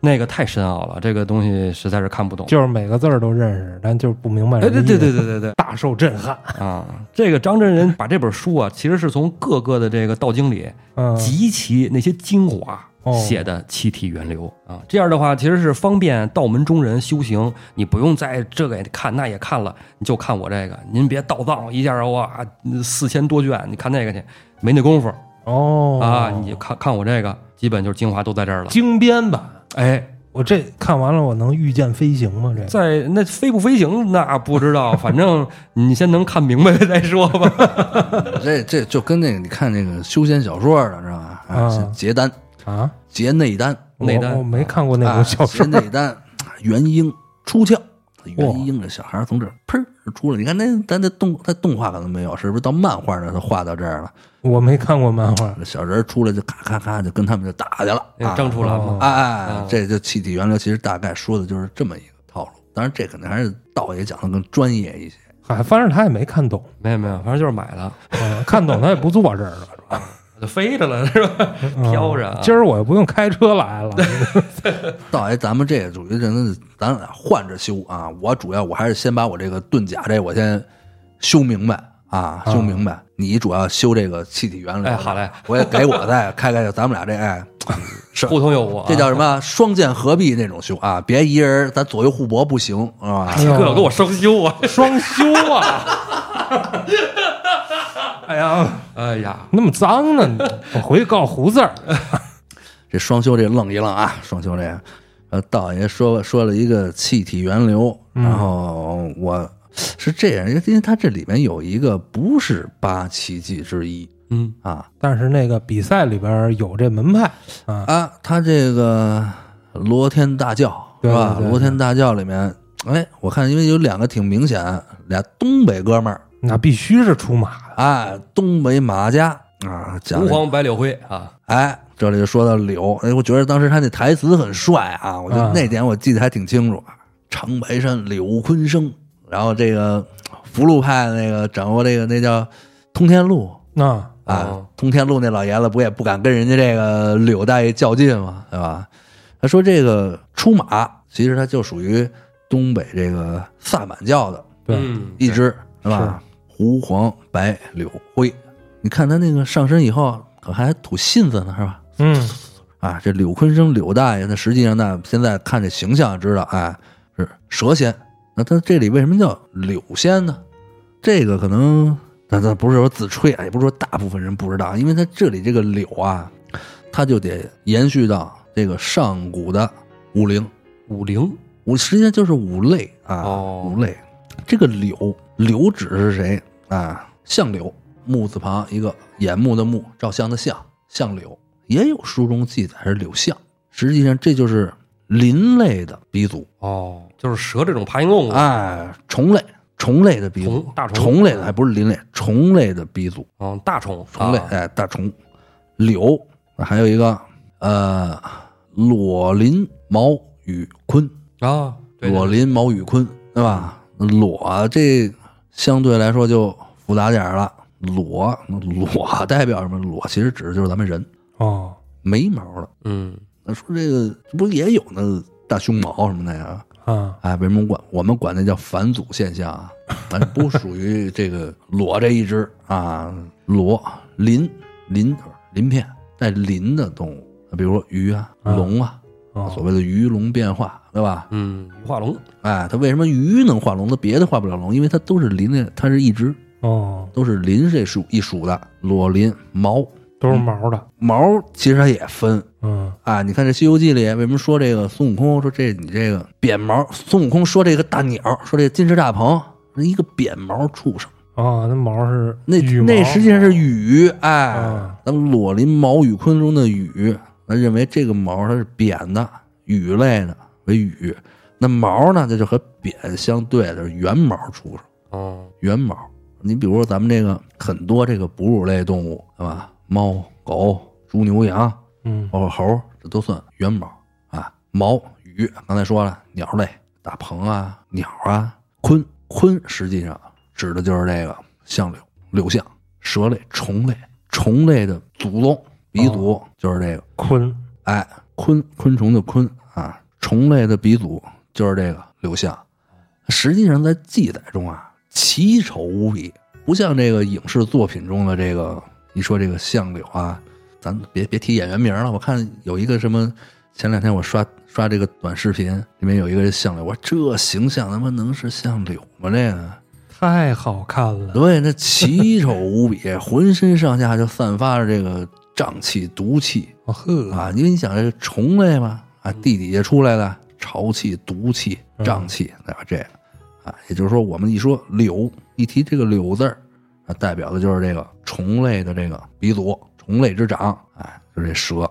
那个太深奥了，这个东西实在是看不懂。就是每个字儿都认识，但就是不明白。哎，对对对，对对对大受震撼。啊！这个张真人 把这本书啊，其实是从各个的这个道经里嗯，集齐那些精华哦写的气体源流啊。这样的话，其实是方便道门中人修行，你不用再这个也看那也看了，你就看我这个。您别倒藏一下哇，四千多卷，你看那个去，没那功夫。哦啊，你就看看我这个，基本就是精华都在这儿了。精编版。哎，我这看完了，我能御剑飞行吗？这在那飞不飞行那不知道，反正你先能看明白再说吧。这这就跟那个你看那个修仙小说的，知道吧？啊啊，结丹、啊，结内丹、内丹我我没看过那啊种小说结。内丹，元婴出窍。元婴这小孩从这儿砰出来，你看那咱那动他动画可能没有，是不是到漫画呢？他画到这儿了，我没看过漫画。小人出来就咔咔咔就跟他们就打去了啊！张出来哦嘛，哎这就气体源流，其实大概说的就是这么一个套路。当然，这可能还是道爷讲的更专业一些。嗨，反正他也没看懂，没有没有，反正就是买了，嗯看懂他也不坐这儿了，是吧？就飞着了是吧？飘着啊嗯今儿我又不用开车来了。到爷，咱们这个属于真的咱俩换着修啊。我主要我还是先把我这个遁甲这我先修明白啊，修明白。你主要修这个气体原理。哎好嘞，我也给我再开开，咱们俩这哎，是互通有无啊。这叫什么双剑合璧那种修啊？别一人咱左右互搏不行，是吧？哎呦这给我双修啊！双修啊！哎呀，哎呀，那么脏呢！我回去告胡子儿。这双修这愣一愣啊，双修这个，呃，道爷说说了一个气体源流，然后我是这样，因为因为它这里面有一个不是八奇迹之一嗯，啊但是那个比赛里边有这门派啊，啊，他这个罗天大教对吧？对对对罗天大教里面，哎，我看因为有两个挺明显，俩东北哥们儿，那必须是出马的。哎，东北马家啊，讲这吾皇百柳灰啊，哎，这里就说到柳，哎，我觉得当时他那台词很帅啊，我觉得啊那点我记得还挺清楚。长白山柳坤生，然后这个福禄派那个掌握这个那叫通天路那啊，哦通天路那老爷子不也不敢跟人家这个柳大爷较劲嘛？对吧？他说这个出马，其实他就属于东北这个萨满教的对嗯一支，是吧？胡黄白柳灰，你看他那个上身以后，可还吐信子呢，是吧？嗯，啊，这柳坤生柳大爷，那实际上呢，现在看这形象知道，哎，是蛇仙。那他这里为什么叫柳仙呢？这个可能，咱咱不是说自吹啊，也不是说大部分人不知道，因为他这里这个柳啊，他就得延续到这个上古的五灵，五灵五实际上就是五类啊，哦五类。这个柳，柳指是谁？啊？相柳，木字旁一个眼目的目，照相的相，相柳。也有书中记载是柳相，实际上这就是林类的鼻祖，哦，就是蛇这种爬行动。物，哎，虫类，虫类的鼻祖。虫，大虫虫类的还不是林类，虫类的鼻祖，嗯，大虫，虫类，啊。哎，大虫。柳，还有一个呃，裸鳞毛羽鲲，啊，裸鳞毛羽鲲，对吧？裸这相对来说就复杂点儿了。裸裸代表什么？裸其实指的就是咱们人哦，没毛了。嗯，那说这个不也有那大胸毛什么的呀？啊，哎，为什么管我们管那叫返祖现象啊？咱不属于这个裸这一支啊，裸鳞鳞鳞片带鳞的动物，比如说鱼啊、啊龙啊，哦所谓的鱼龙变化，对吧？嗯，鱼化龙，哎，它为什么鱼能化龙，它别的化不了龙？因为它都是鳞的，它是一只，哦，都是鳞这属一属的，裸鳞毛都是毛的，毛，其实它也分。嗯，啊，你看这《西游记》里为什么说这个孙悟空说这你这个扁毛？孙悟空说这个大鸟，说这个金翅大鹏是一个扁毛畜生，哦，那毛是那那实际上是羽，哎，啊咱们裸鳞毛羽鲲中的羽，那认为这个毛它是扁的，羽类的为羽，那毛呢，这就和扁相对的是圆毛畜生，哦，圆毛。你比如说咱们这个很多这个哺乳类动物，对吧？猫、狗、猪、牛、羊，嗯，包括猴，这都算圆毛啊。毛羽刚才说了，鸟类，大鹏啊，鸟啊，鲲鲲实际上指的就是这个象柳柳象，蛇类、虫类，虫类的祖宗鼻祖就是这个，鲲，哎，昆昆虫的昆啊，虫类的鼻祖就是这个柳象。实际上在记载中啊，奇丑无比，不像这个影视作品中的这个你说这个相柳啊，咱别别提演员名了。我看有一个什么，前两天我刷刷这个短视频，里面有一个相柳，我说这形象他妈能是相柳吗？这个太好看了，对，那奇丑无比，浑身上下就散发着这个瘴气、毒气。哦呵，啊，因为你想这虫类嘛，啊，地底下出来的潮气、毒气、瘴气，对吧？这个啊，也就是说，我们一说柳，一提这个柳字儿，啊，代表的就是这个虫类的这个鼻祖，虫类之长，哎，就是这蛇。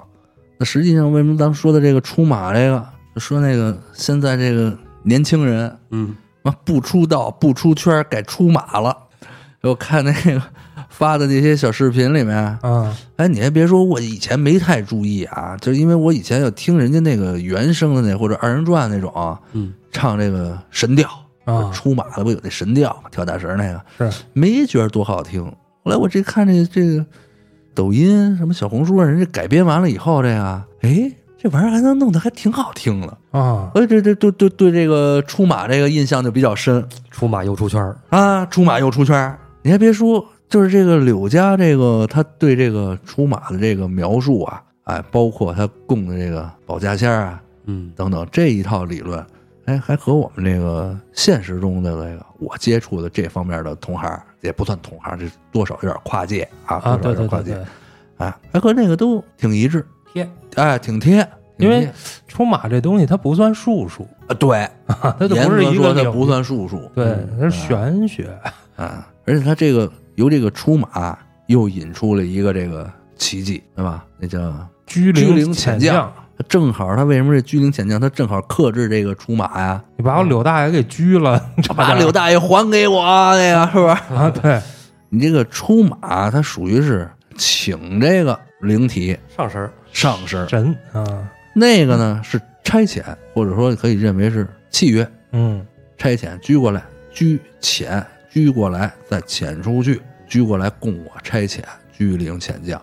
那实际上，为什么咱们说的这个出马这个，就说那个现在这个年轻人，嗯，妈不出道不出圈儿，改出马了。我看那个发的那些小视频里面，啊，哎，你还别说，我以前没太注意啊，就是因为我以前要听人家那个原声的那或者二人转那种，嗯，唱这个神调啊。出马的不有那神调嘛，跳大神那个，是，没觉得多好听。后来我这看这这个抖音什么小红书上人家改编完了以后，这个哎，这玩意儿还能弄得还挺好听的。啊，哎，这这对对对这个出马这个印象就比较深。出马又出圈儿，啊，出马又出圈儿。你还别说，就是这个柳家这个他对这个出马的这个描述啊，哎，包括他供的这个保家仙儿啊嗯，等等这一套理论，哎，还和我们这个现实中的这个我接触的这方面的同行也不算同行，这多少有点跨界啊，啊，多少跨界对对，哎，还和那个都挺一致，贴，哎，挺贴，因为出马这东西它不算术数，啊，对，它就不是格一个领说它不算术数，对，它是嗯玄学，啊，而且它这个由这个出马又引出了一个这个奇迹，对吧？那叫居居灵潜潜将，他正好他为什么这居灵潜将他正好克制这个出马呀？你把我柳大爷给拘了，把柳大爷还给我，那个是不是？啊，对，你这个出马，它属于是请这个灵体上身，上身，神啊，那个呢是差遣，或者说可以认为是契约，嗯，差遣拘过来，拘遣居过来，再遣出去，拘过来供我差遣，拘灵遣将。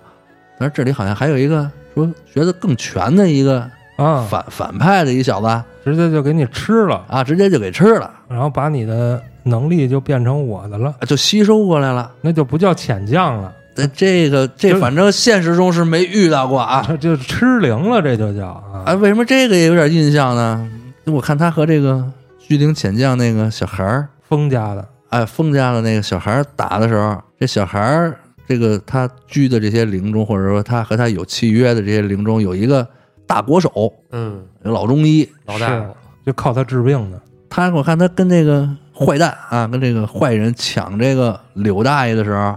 但是这里好像还有一个说学的更全的一个啊，反反派的一小子直接就给你吃了，啊，直接就给吃了，然后把你的能力就变成我的了，就吸收过来了。那就不叫遣将了，这这个这反正现实中是没遇到过啊。这就吃灵了，这就叫啊，啊，为什么这个也有点印象呢？我看他和这个居灵遣将那个小孩儿，封家的，哎，封家的那个小孩儿打的时候，这小孩儿这个他居的这些灵中，或者说他和他有契约的这些灵中，有一个大国手，嗯，老中医，老大夫，就靠他治病的。他我看他跟那个坏蛋啊，跟这个坏人抢这个柳大爷的时候，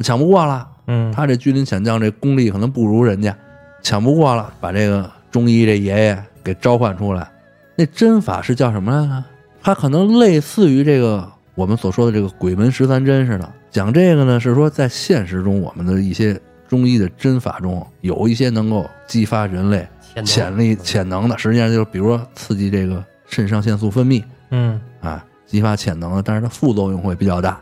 抢不过了。嗯，他这居临遣将这功力可能不如人家，抢不过了，把这个中医这爷爷给召唤出来。那针法是叫什么来着？它可能类似于这个我们所说的这个鬼门十三针似的。讲这个呢，是说在现实中我们的一些中医的针法中，有一些能够激发人类潜力潜能的，实际上就是比如说刺激这个肾上腺素分泌嗯啊，激发潜能的，但是它副作用会比较大。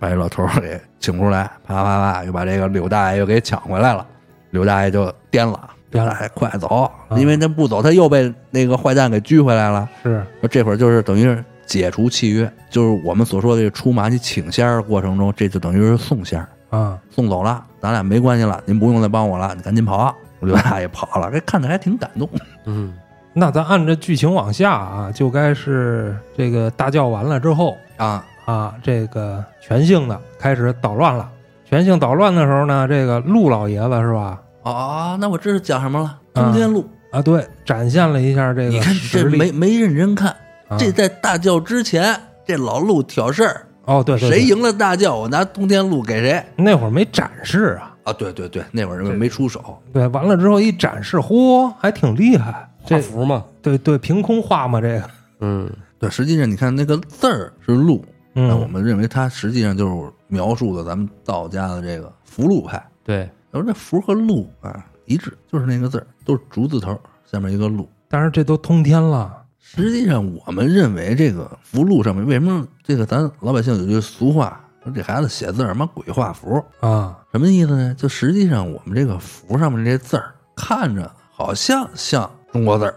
把这老头儿给请出来，啪啪啪，又把这个柳大爷又给抢回来了。柳大爷就颠了，颠了柳大爷快走，因为他不走，他又被那个坏蛋给拘回来了。是这会儿就是等于是解除契约，就是我们所说的这个出马你请仙儿过程中，这就等于是送仙儿，啊，送走了，咱俩没关系了，您不用再帮我了，你赶紧跑。刘大爷跑了，这看着还挺感动。嗯，那咱按着剧情往下啊，就该是这个大叫完了之后啊，啊，这个全姓的开始捣乱了。全姓捣乱的时候呢，这个陆老爷子是吧？哦，那我这是讲什么了，通天路。啊，对，展现了一下这个你看。这没没认真看，啊这在大叫之前，这老陆挑事儿，哦，对对对谁赢了大叫，我拿通天路给谁。那会儿没展示啊。啊，对对对，那会儿人没出手，对，完了之后一展示，嚯，还挺厉害。画这符嘛，对对，凭空画嘛，这个。嗯，对，实际上你看那个字儿是路，那我嗯，们认为它实际上就是描述的咱们道家的这个符箓派。对，我说这符和路啊一致，就是那个字儿，都是竹字头，下面一个路。但是这都通天了。实际上，我们认为这个符箓上面为什么这个咱老百姓有句俗话说这孩子写字儿妈鬼画符，啊，什么意思呢？就实际上我们这个符上面这字儿看着好像像中国字儿，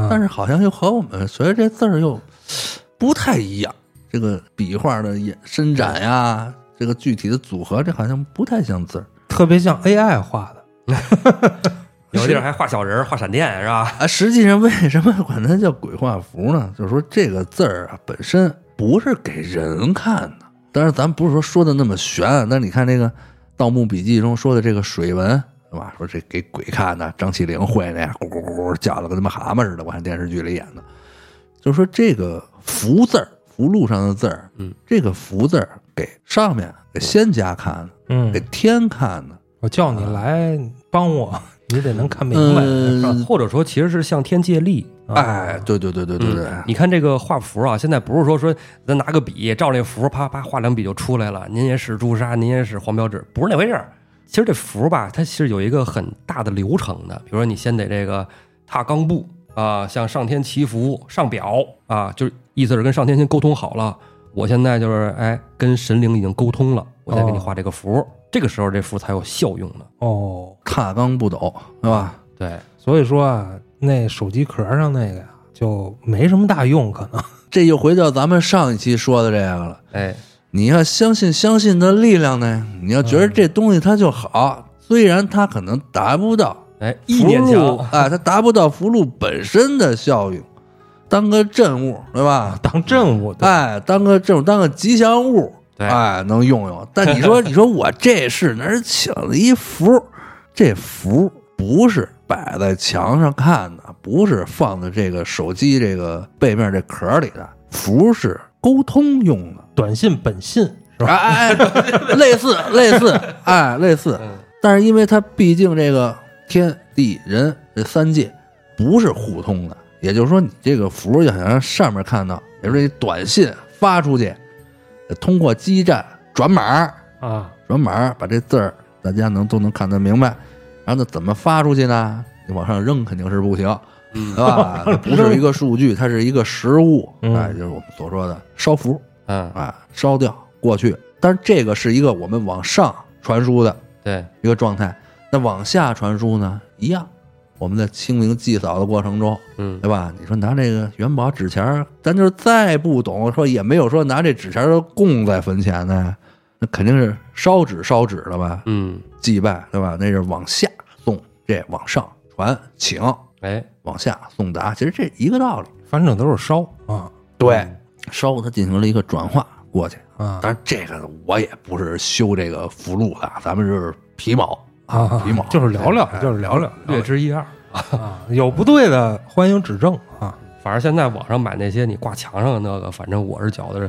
啊但是好像又和我们随着这字儿又不太一样。这个笔画的延伸展呀，这个具体的组合，这好像不太像字儿特别像 AI 画的。有的地儿还画小人儿、画闪电是吧？啊。实际上，为什么管它叫鬼画符呢？就是说这个字儿啊本身不是给人看的。当然，咱不是说说的那么玄，但是你看这个《盗墓笔记》中说的这个水文，对吧？说这给鬼看的，张起灵会那样咕咕咕咕叫的跟他妈蛤蟆似的。我看电视剧里演的，就是说这个符字儿，符箓上的字儿，嗯，这个符字儿给上面给仙家看的，嗯给，天看的。我叫你来帮我，你得能看明白。是吧嗯，或者说其实是向天借力。哎，对对对对对对，嗯你看这个画符啊，现在不是说说咱拿个笔照那符，啪啪画两笔就出来了。您也使朱砂，您也使黄标纸，不是那回事儿。其实这符吧，它是有一个很大的流程的。比如说，你先得这个踏钢步啊，向上天祈福、上表啊，就是意思是跟上天先沟通好了。我现在就是哎，跟神灵已经沟通了，我再给你画这个符。这个时候这符才有效用呢。哦，踏钢不抖，是吧？对，所以说啊，那手机壳上那个呀，就没什么大用，可能。这又回到咱们上一期说的这个了。哎，你要相信相信的力量呢，你要觉得这东西它就好，虽然它可能达不到哎，意念符箓强，啊，它达不到符箓本身的效用，当个镇物，对吧？当镇物的，哎，当个镇物，当个吉祥物，对哎，能用用。但你说，你说我这是哪儿请了一符？这符不是摆在墙上看的，不是放在这个手机这个背面这壳里的，符是沟通用的。短信本信是吧？哎哎，类似类似，哎，类似。嗯但是因为它毕竟这个天地人这三界不是互通的，也就是说，你这个符要想让上面看到，也就是这短信发出去，得通过基站转码，啊，转码把这字儿大家能都能看得明白。然后呢，怎么发出去呢？你往上扔肯定是不行，嗯对吧？它不是一个数据，它是一个实物，嗯哎，就是我们所说的烧符。嗯，啊，烧掉过去。但是这个是一个我们往上传输的对，一个状态，那往下传输呢，一样。我们在清明祭扫的过程中，嗯对吧？你说拿这个元宝纸钱儿，咱就是再不懂，说也没有说拿这纸钱儿供在坟前呢，那肯定是烧纸烧纸的吧？嗯，祭拜，对吧？那是往下送，这往上传请，哎，往下送达，其实这一个道理。反正都是烧啊对，烧它进行了一个转化过去。啊当然，这个我也不是修这个符箓的，咱们是皮毛啊，皮毛 就是聊聊，哎就是聊聊。略知一二。啊，有不对的欢迎指正啊。反正现在网上买那些你挂墙上的那个，反正我是觉得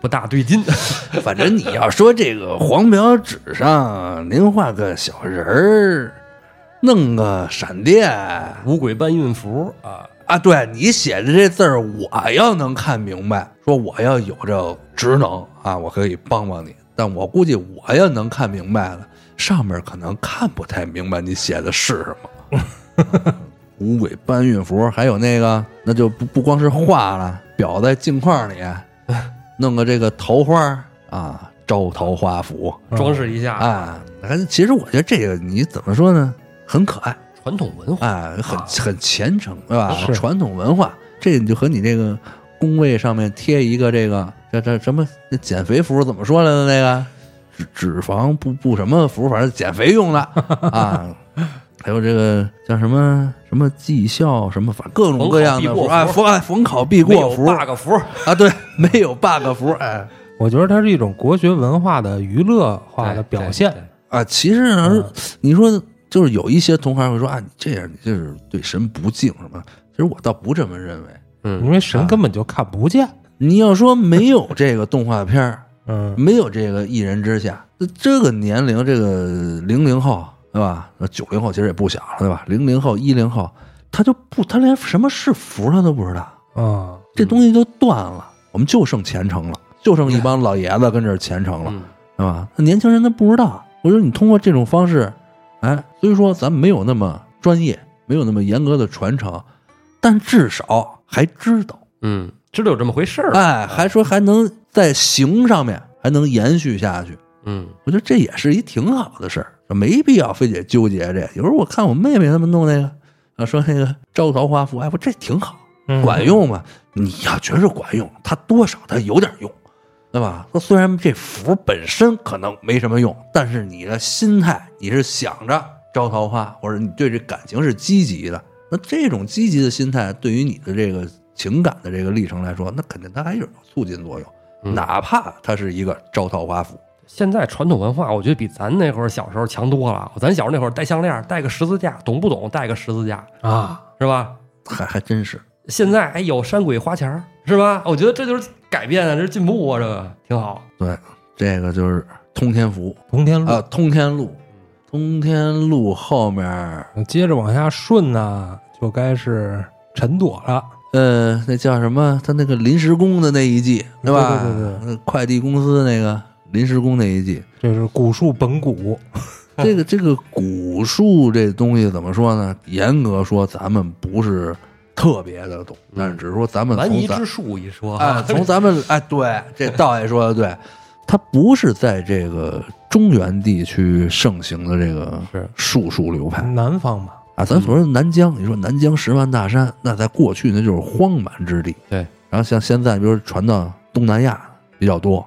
不大对劲。反正你要说这个黄表纸上您画个小人儿，弄个闪电五鬼搬运符啊，啊，对你写的这字儿，我要能看明白，说我要有这职能啊，我可以帮帮你。但我估计我要能看明白了，上面可能看不太明白你写的是什么。五鬼搬运符，还有那个，那就不不光是画了，裱在镜框里，弄个这个桃花啊，招桃花符装饰一下，啊。还其实我觉得这个你怎么说呢，很可爱，传统文化。哎，很很虔诚，对吧？传统文化，这个你就和你这个工位上面贴一个这个叫这什么那减肥符怎么说来的那个脂脂肪不不什么符，反正减肥用的啊。还有这个叫什么什么绩效什么，反正各种各样的符，啊，逢考必过符逢哎逢考必过符 bug 符，啊，对，没有 bug 符，哎我觉得它是一种国学文化的娱乐化的表现。啊，其实呢嗯，你说就是有一些同行会说啊，你这样你这是对神不敬什么？其实我倒不这么认为。嗯，因为神根本就看不见。你要说没有这个动画片儿，嗯，没有这个一人之下，那这个年龄，这个零零后对吧？那九零后其实也不小了对吧？零零后、一零后，他就不，他连什么是福他都不知道，啊，这东西就断了，我们就剩前程了，就剩一帮老爷子跟这儿虔诚了，嗯对吧？那年轻人他不知道，我说你通过这种方式，哎，虽说咱们没有那么专业，没有那么严格的传承，但至少还知道。嗯，知道有这么回事儿。哎，还说还能在形上面还能延续下去，嗯，我觉得这也是一挺好的事儿，没必要非得纠结这。有时候我看我妹妹他们弄那个，啊，说那个招桃花符，哎，不这挺好，嗯管用吗？你要觉着管用，它多少它有点用，对吧？说虽然这符本身可能没什么用，但是你的心态，你是想着招桃花，或者你对这感情是积极的，那这种积极的心态对于你的这个情感的这个历程来说，那肯定它还是有促进作用，嗯哪怕它是一个招桃花符。现在传统文化，我觉得比咱那会儿小时候强多了。咱小时候那会儿戴项链，戴个十字架，懂不懂？戴个十字架啊，是吧？还还真是，现在还有山鬼花钱儿是吧？我觉得这就是改变啊，这是进步啊，这个挺好。对，这个就是通天符通天路啊，通天路，通天路后面，接着往下顺呢，就该是陈朵了。呃，那叫什么？他那个临时工的那一季，对吧？对对对那快递公司那个临时工那一季，这是古树本古，这个这个古树这东西怎么说呢？严格说，咱们不是特别的懂，但是只是说咱们蛮夷从咱之术一说。哎，从咱们哎，对，这道爷说的对，它不是在这个中原地区盛行的这个是。术数流派。南方嘛，啊。咱所说的南疆，你说南疆十万大山，那在过去那就是荒蛮之地。对，然后像现在，比如传到东南亚比较多，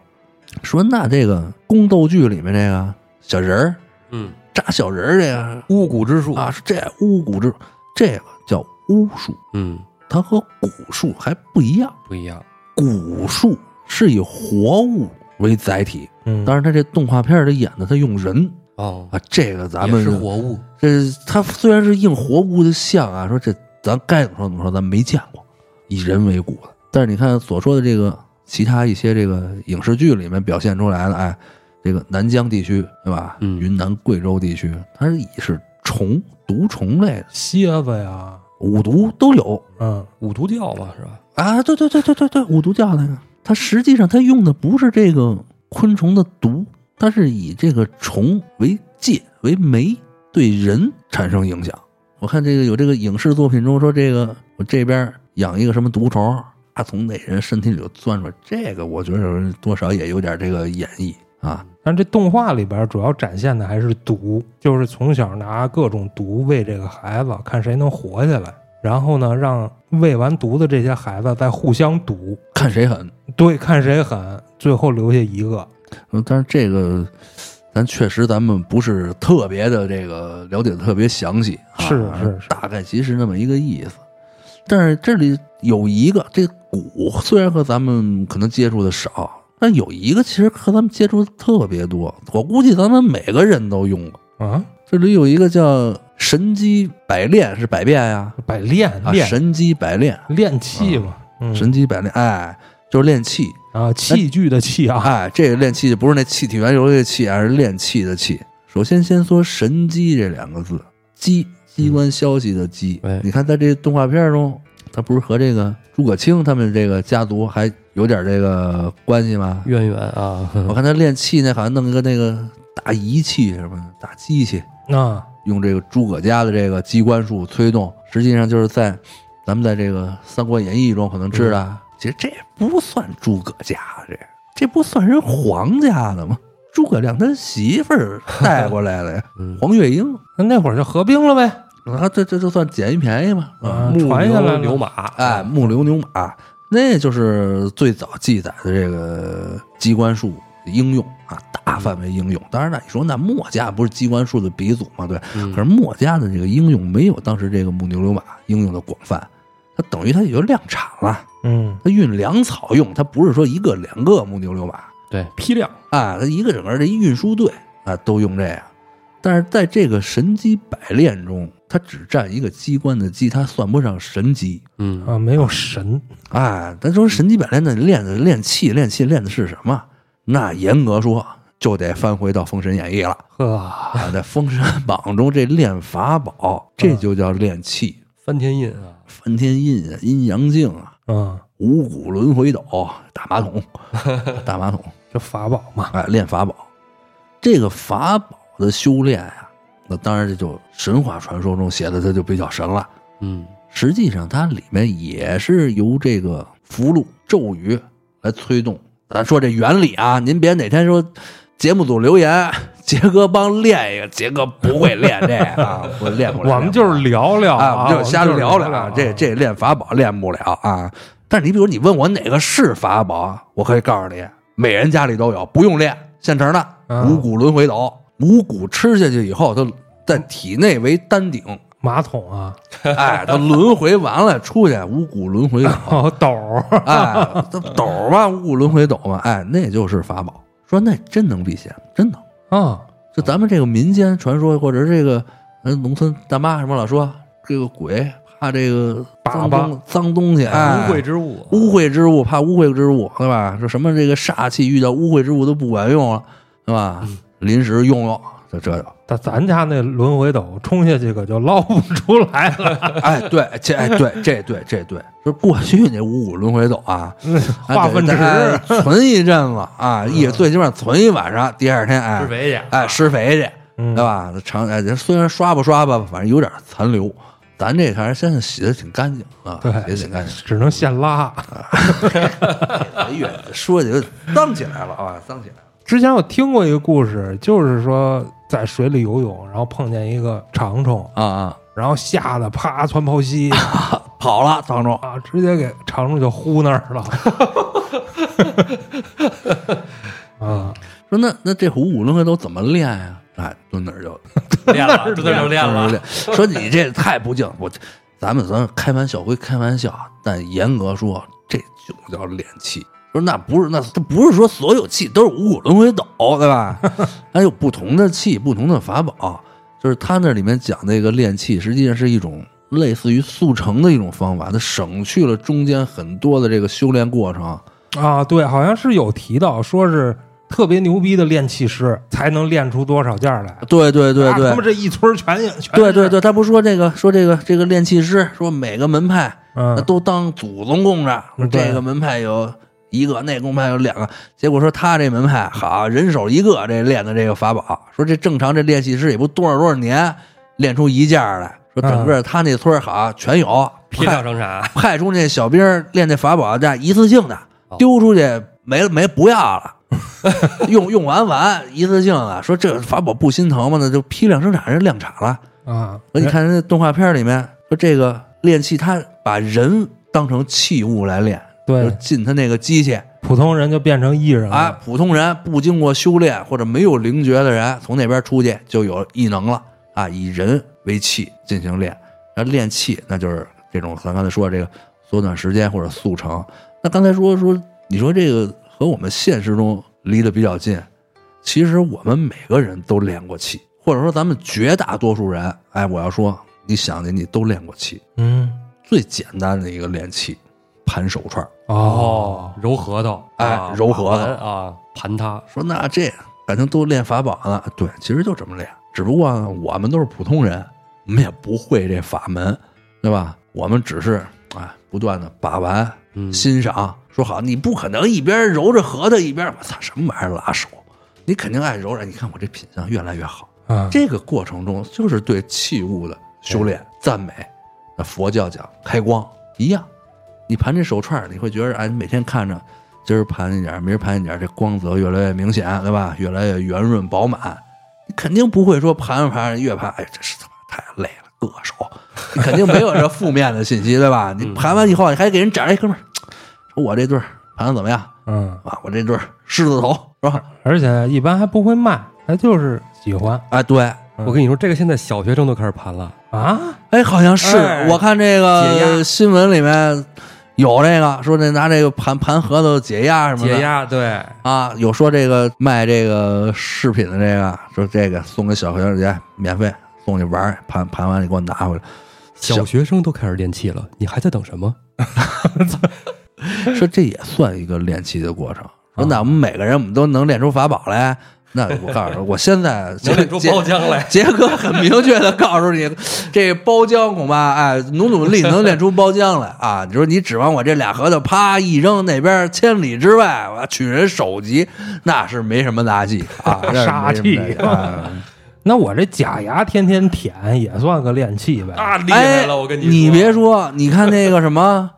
说那这个宫斗剧里面这个小人儿嗯，扎小人儿这个巫蛊之术啊，是这巫蛊之，这个叫巫术，嗯，它和蛊术还不一样。不一样。蛊术是以活物为载体，嗯，但是它这动画片里演的它用人哦，啊，这个咱们是活物，这它虽然是硬活物的像啊，说这咱该怎么说怎么说，咱没见过以人为骨的。但是你看所说的这个其他一些这个影视剧里面表现出来的，哎，这个南疆地区对吧？嗯云南、贵州地区，它是以是虫毒虫类的，蝎子呀，五毒都有嗯，五毒教吧，是吧？啊。对对对对对对，五毒教那个，它实际上它用的不是这个昆虫的毒，它是以这个虫为界为媒，对人产生影响。我看这个有这个影视作品中说，这个我这边养一个什么毒虫，它，从那人身体里头钻出来，这个我觉得多少也有点这个演绎啊。但这动画里边主要展现的还是毒，就是从小拿各种毒喂这个孩子，看谁能活下来。然后呢，让喂完毒的这些孩子再互相毒，看谁狠。对，看谁狠，最后留下一个。嗯，但是这个，咱确实咱们不是特别的这个了解的特别详细，啊是是是大概其实那么一个意思。但是这里有一个，这鼓虽然和咱们可能接触的少，但有一个其实和咱们接触的特别多。我估计咱们每个人都用过。啊，这里有一个叫神机百炼是百变呀，百炼神机百炼，炼器嘛，嗯神机百炼，哎，就是练气，啊，器具的器啊，哎，这个练气不是那气体圆游的气，而是练气的气。首先先说神机这两个字，机机关消息的机。哎你看在这动画片中，他不是和这个诸葛青他们这个家族还有点这个关系吗？渊源啊，我看他练气那，好像弄一个那个大仪器什么的，大机器，啊，用这个诸葛家的这个机关术催动，实际上就是在咱们在这个《三国演义》中可能知道，其实这不算诸葛家，这这不算人皇家的吗？诸葛亮他媳妇儿带 过来的呀，嗯黄月英，那那会儿就合并了呗，啊，这这就算捡一便宜嘛，啊，木传下来了，牛牛马，哎，木牛牛马，那就是最早记载的这个机关术应用啊，大范围应用。当然了，你说那墨家不是机关术的鼻祖吗？对，嗯可是墨家的这个应用没有当时这个木牛流马应用的广泛，它等于它也就量产了，嗯它运粮草用，它不是说一个两个木牛流马对批量，啊，它一个整个的运输队啊都用这样。但是在这个神机百炼中，它只占一个机关的机，它算不上神机。嗯啊，没有神，哎，咱说神机百炼那练的练气，练气练的是什么？那严格说，就得翻回到《封神演义》了。呵，啊，在《封神榜》中，这练法宝，这就叫练气。翻天印啊，翻天印啊，阴阳镜啊，嗯，五谷轮回斗，大马桶，大马桶，这法宝嘛，哎，练法宝。这个法宝的修炼啊、那当然这就神话传说中写的，它就比较神了。嗯。实际上，它里面也是由这个符箓咒语来催动。咱说这原理啊，您别哪天说节目组留言，杰哥帮练一个，杰哥不会练这个 啊，我练不了。我们就是聊聊啊，我们就瞎聊聊这这练法宝练不了啊。但是你比如你问我哪个是法宝，我可以告诉你，每人家里都有，不用练，现成的嗯五谷轮回斗。五谷吃下去以后，它在体内为丹顶，马桶啊，哎，它轮回完了出去五谷轮回斗，哦，斗，哎，这斗嘛，五谷轮回斗嘛，哎，那就是法宝。说那真能辟邪，真能。啊，就咱们这个民间传说，或者这个嗯农村大妈什么老说，这个鬼怕这个脏东脏东西，哎，污秽之物，污秽之物，怕污秽之物，对吧？说什么这个煞气遇到污秽之物都不管用了，对吧？临时用用，就这个。但咱家那轮回斗冲下去可就捞不出来了，哎，对，这哎对，这对这对，就过去那五谷轮回斗啊，哎化粪池 存一阵子啊，一最起码存一晚上，第二天哎施肥去，哎施肥去，嗯对吧？长哎，虽然刷吧刷吧，反正有点残留。咱这还是现在洗的挺干净啊，对洗的挺干净。只能现拉。哎呀，说的就脏起来了啊，脏起来了。之前我听过一个故事，就是说在水里游泳，然后碰见一个长虫，啊啊，然后吓得啪窜泡稀 跑了，长虫啊，直接给长虫就呼那儿了。啊，说那那这五谷轮回都怎么练呀？哎，蹲那儿就练了，蹲那儿就练了，练。说你这太不敬，我咱们咱开玩笑归开玩笑，但严格说，这就叫练气。说那不是那它不是说所有气都是五谷轮回斗，对吧？还有不同的气，不同的法宝。就是他那里面讲那个练气，实际上是一种类似于速成的一种方法，它省去了中间很多的这个修炼过程。啊，对，好像是有提到，说是特别牛逼的练气师才能练出多少件儿来。对对对对，啊他们这一村儿全全对对对，他不说这个说这个这个练气师，说每个门派那嗯，都当祖宗供着，这个门派有一个，那个门派有两个。结果说他这门派好人手一个，这练的这个法宝，说这正常这练习师也不多少多少年练出一件来，说整个他那村儿好全有，批量生产，派出那小兵儿练那法宝这一次性的哦丢出去没了没不要了。用用完完一次性的，说这法宝不心疼吗？那就批量生产，人量产了。啊，那你看人家动画片里面说这个练器，他把人当成器物来对，进他那个机器普通人就变成艺人了。啊，普通人不经过修炼或者没有灵觉的人，从那边出去就有异能了啊，以人为气进行练，那练气那就是这种咱刚才说的这个缩短时间或者速成。那刚才说说，你说这个和我们现实中离得比较近，其实我们每个人都练过气，或或者说咱们绝大多数人，哎，我要说，你想的你都练过气，嗯，最简单的一个练气，盘手串儿。哦，揉核桃，哎啊揉核桃啊，盘它，说那这感情都练法宝呢？对，其实就这么练，只不过我们都是普通人，我们也不会这法门，对吧？我们只是啊，不断的把玩、嗯欣赏。说好，你不可能一边揉着核桃一边我操什么玩意儿拉手，你肯定爱揉着。你看我这品相越来越好，啊，这个过程中就是对器物的修炼、赞美。那佛教讲开光一样，你盘这手串，你会觉得哎，你每天看着今儿盘一点儿，明儿盘一点儿，这光泽越来越明显，对吧？越来越圆润饱满。你肯定不会说盘着盘着越盘，哎，这是他妈太累了，硌手。你肯定没有这负面的信息，对吧？你盘完以后，你还给人展示，哎，哥们儿，说我这对儿盘的怎么样嗯，啊？我这对儿狮子头是吧？而且一般还不会卖，他就是喜欢哎，对，我跟你说，这个现在小学生都开始盘了，啊，哎，好像是、哎我看这个新闻里面有这个说这拿这个盘盘核桃解压什么的解压，对，啊，有说这个卖这个饰品的这个说这个送给小朋友去免费送你玩儿，盘盘完你给我拿回来。小学生都开始练气了，你还在等什么？说这也算一个练气的过程。说那我们每个人我们都能练出法宝来，那我告诉你，我现在 能练出包浆来。杰哥很明确的告诉你，这包浆恐怕哎，努努力能练出包浆来啊！你说你指望我这俩核桃啪一扔，那边千里之外我取人首级，那是没什么大戏啊，杀气啊那我这假牙天天舔也算个练气呗？啊，厉哎害了！我跟你你，别说，你看那个什么，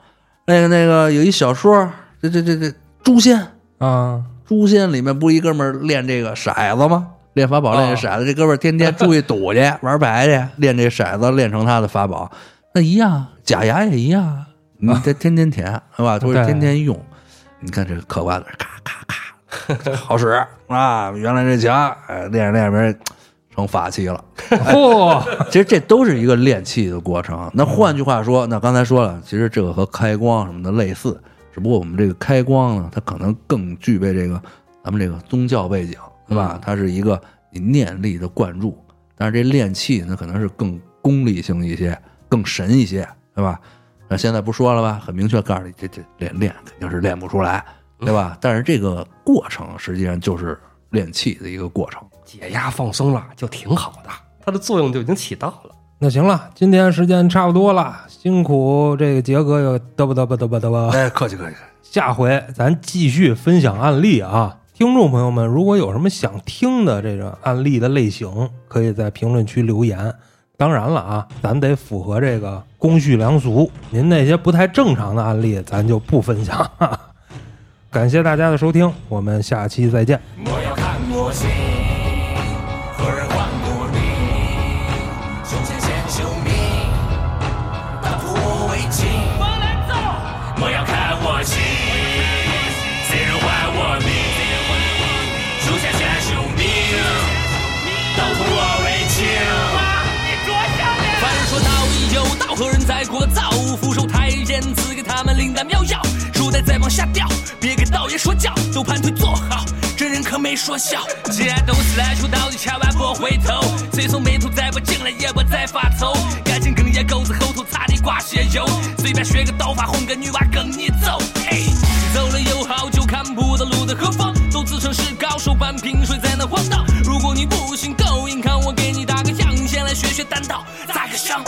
那个那个有一小说，这这这这诛仙，啊，诛仙里面不一哥们儿练这个骰子吗？练法宝练这骰子，这哥们儿天天出去赌去玩牌去，练这骰子练成他的法宝，那一样，假牙也一样啊，你这天天舔是吧？都是天天用，你看这嗑瓜子儿，咔咔咔，好使啊！原来这强，哎，练着练着成法器了。嚯，其实这都是一个练气的过程。那换句话说，那刚才说了，其实这个和开光什么的类似，只不过我们这个开光呢，它可能更具备这个咱们这个宗教背景，对吧？它是一个你念力的灌注，但是这练气呢，可能是更功利性一些，更神一些，对吧？那现在不说了吧？很明确告诉你，这这练练肯定是练不出来，对吧？但是这个过程实际上就是练气的一个过程。解压放松了就挺好的，它的作用就已经起到了。那行了，今天时间差不多了，辛苦这个杰哥又嘚啵嘚啵嘚啵嘚啵。哎，客气客气。下回咱继续分享案例啊！听众朋友们，如果有什么想听的这个案例的类型，可以在评论区留言。当然了啊，咱得符合这个公序良俗，您那些不太正常的案例，咱就不分享。哈 哈感谢大家的收听，我们下期再见。我要看我妙药，书呆再往下掉，别给道爷说教，都盘腿坐好，这人可没说笑。既然都是来出道的，千万别回头，虽说没图再不进来，也不再发愁。赶紧跟野狗子后头擦地刮血油，随便学个刀法哄个女娃跟你走。嘿，走了有好，久看不到路的何方，都自称是高手，半瓶水在那晃荡。如果你不信够硬，看我给你打个样，先来学学单刀，咋个上？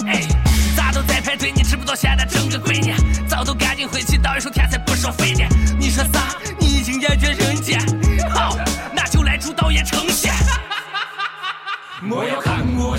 都在排队，你知不知道现在整个鬼年？早都赶紧回去，到一手天才不收费的。你说啥？你已经厌倦人间？好，那就来祝导演呈现。我要看我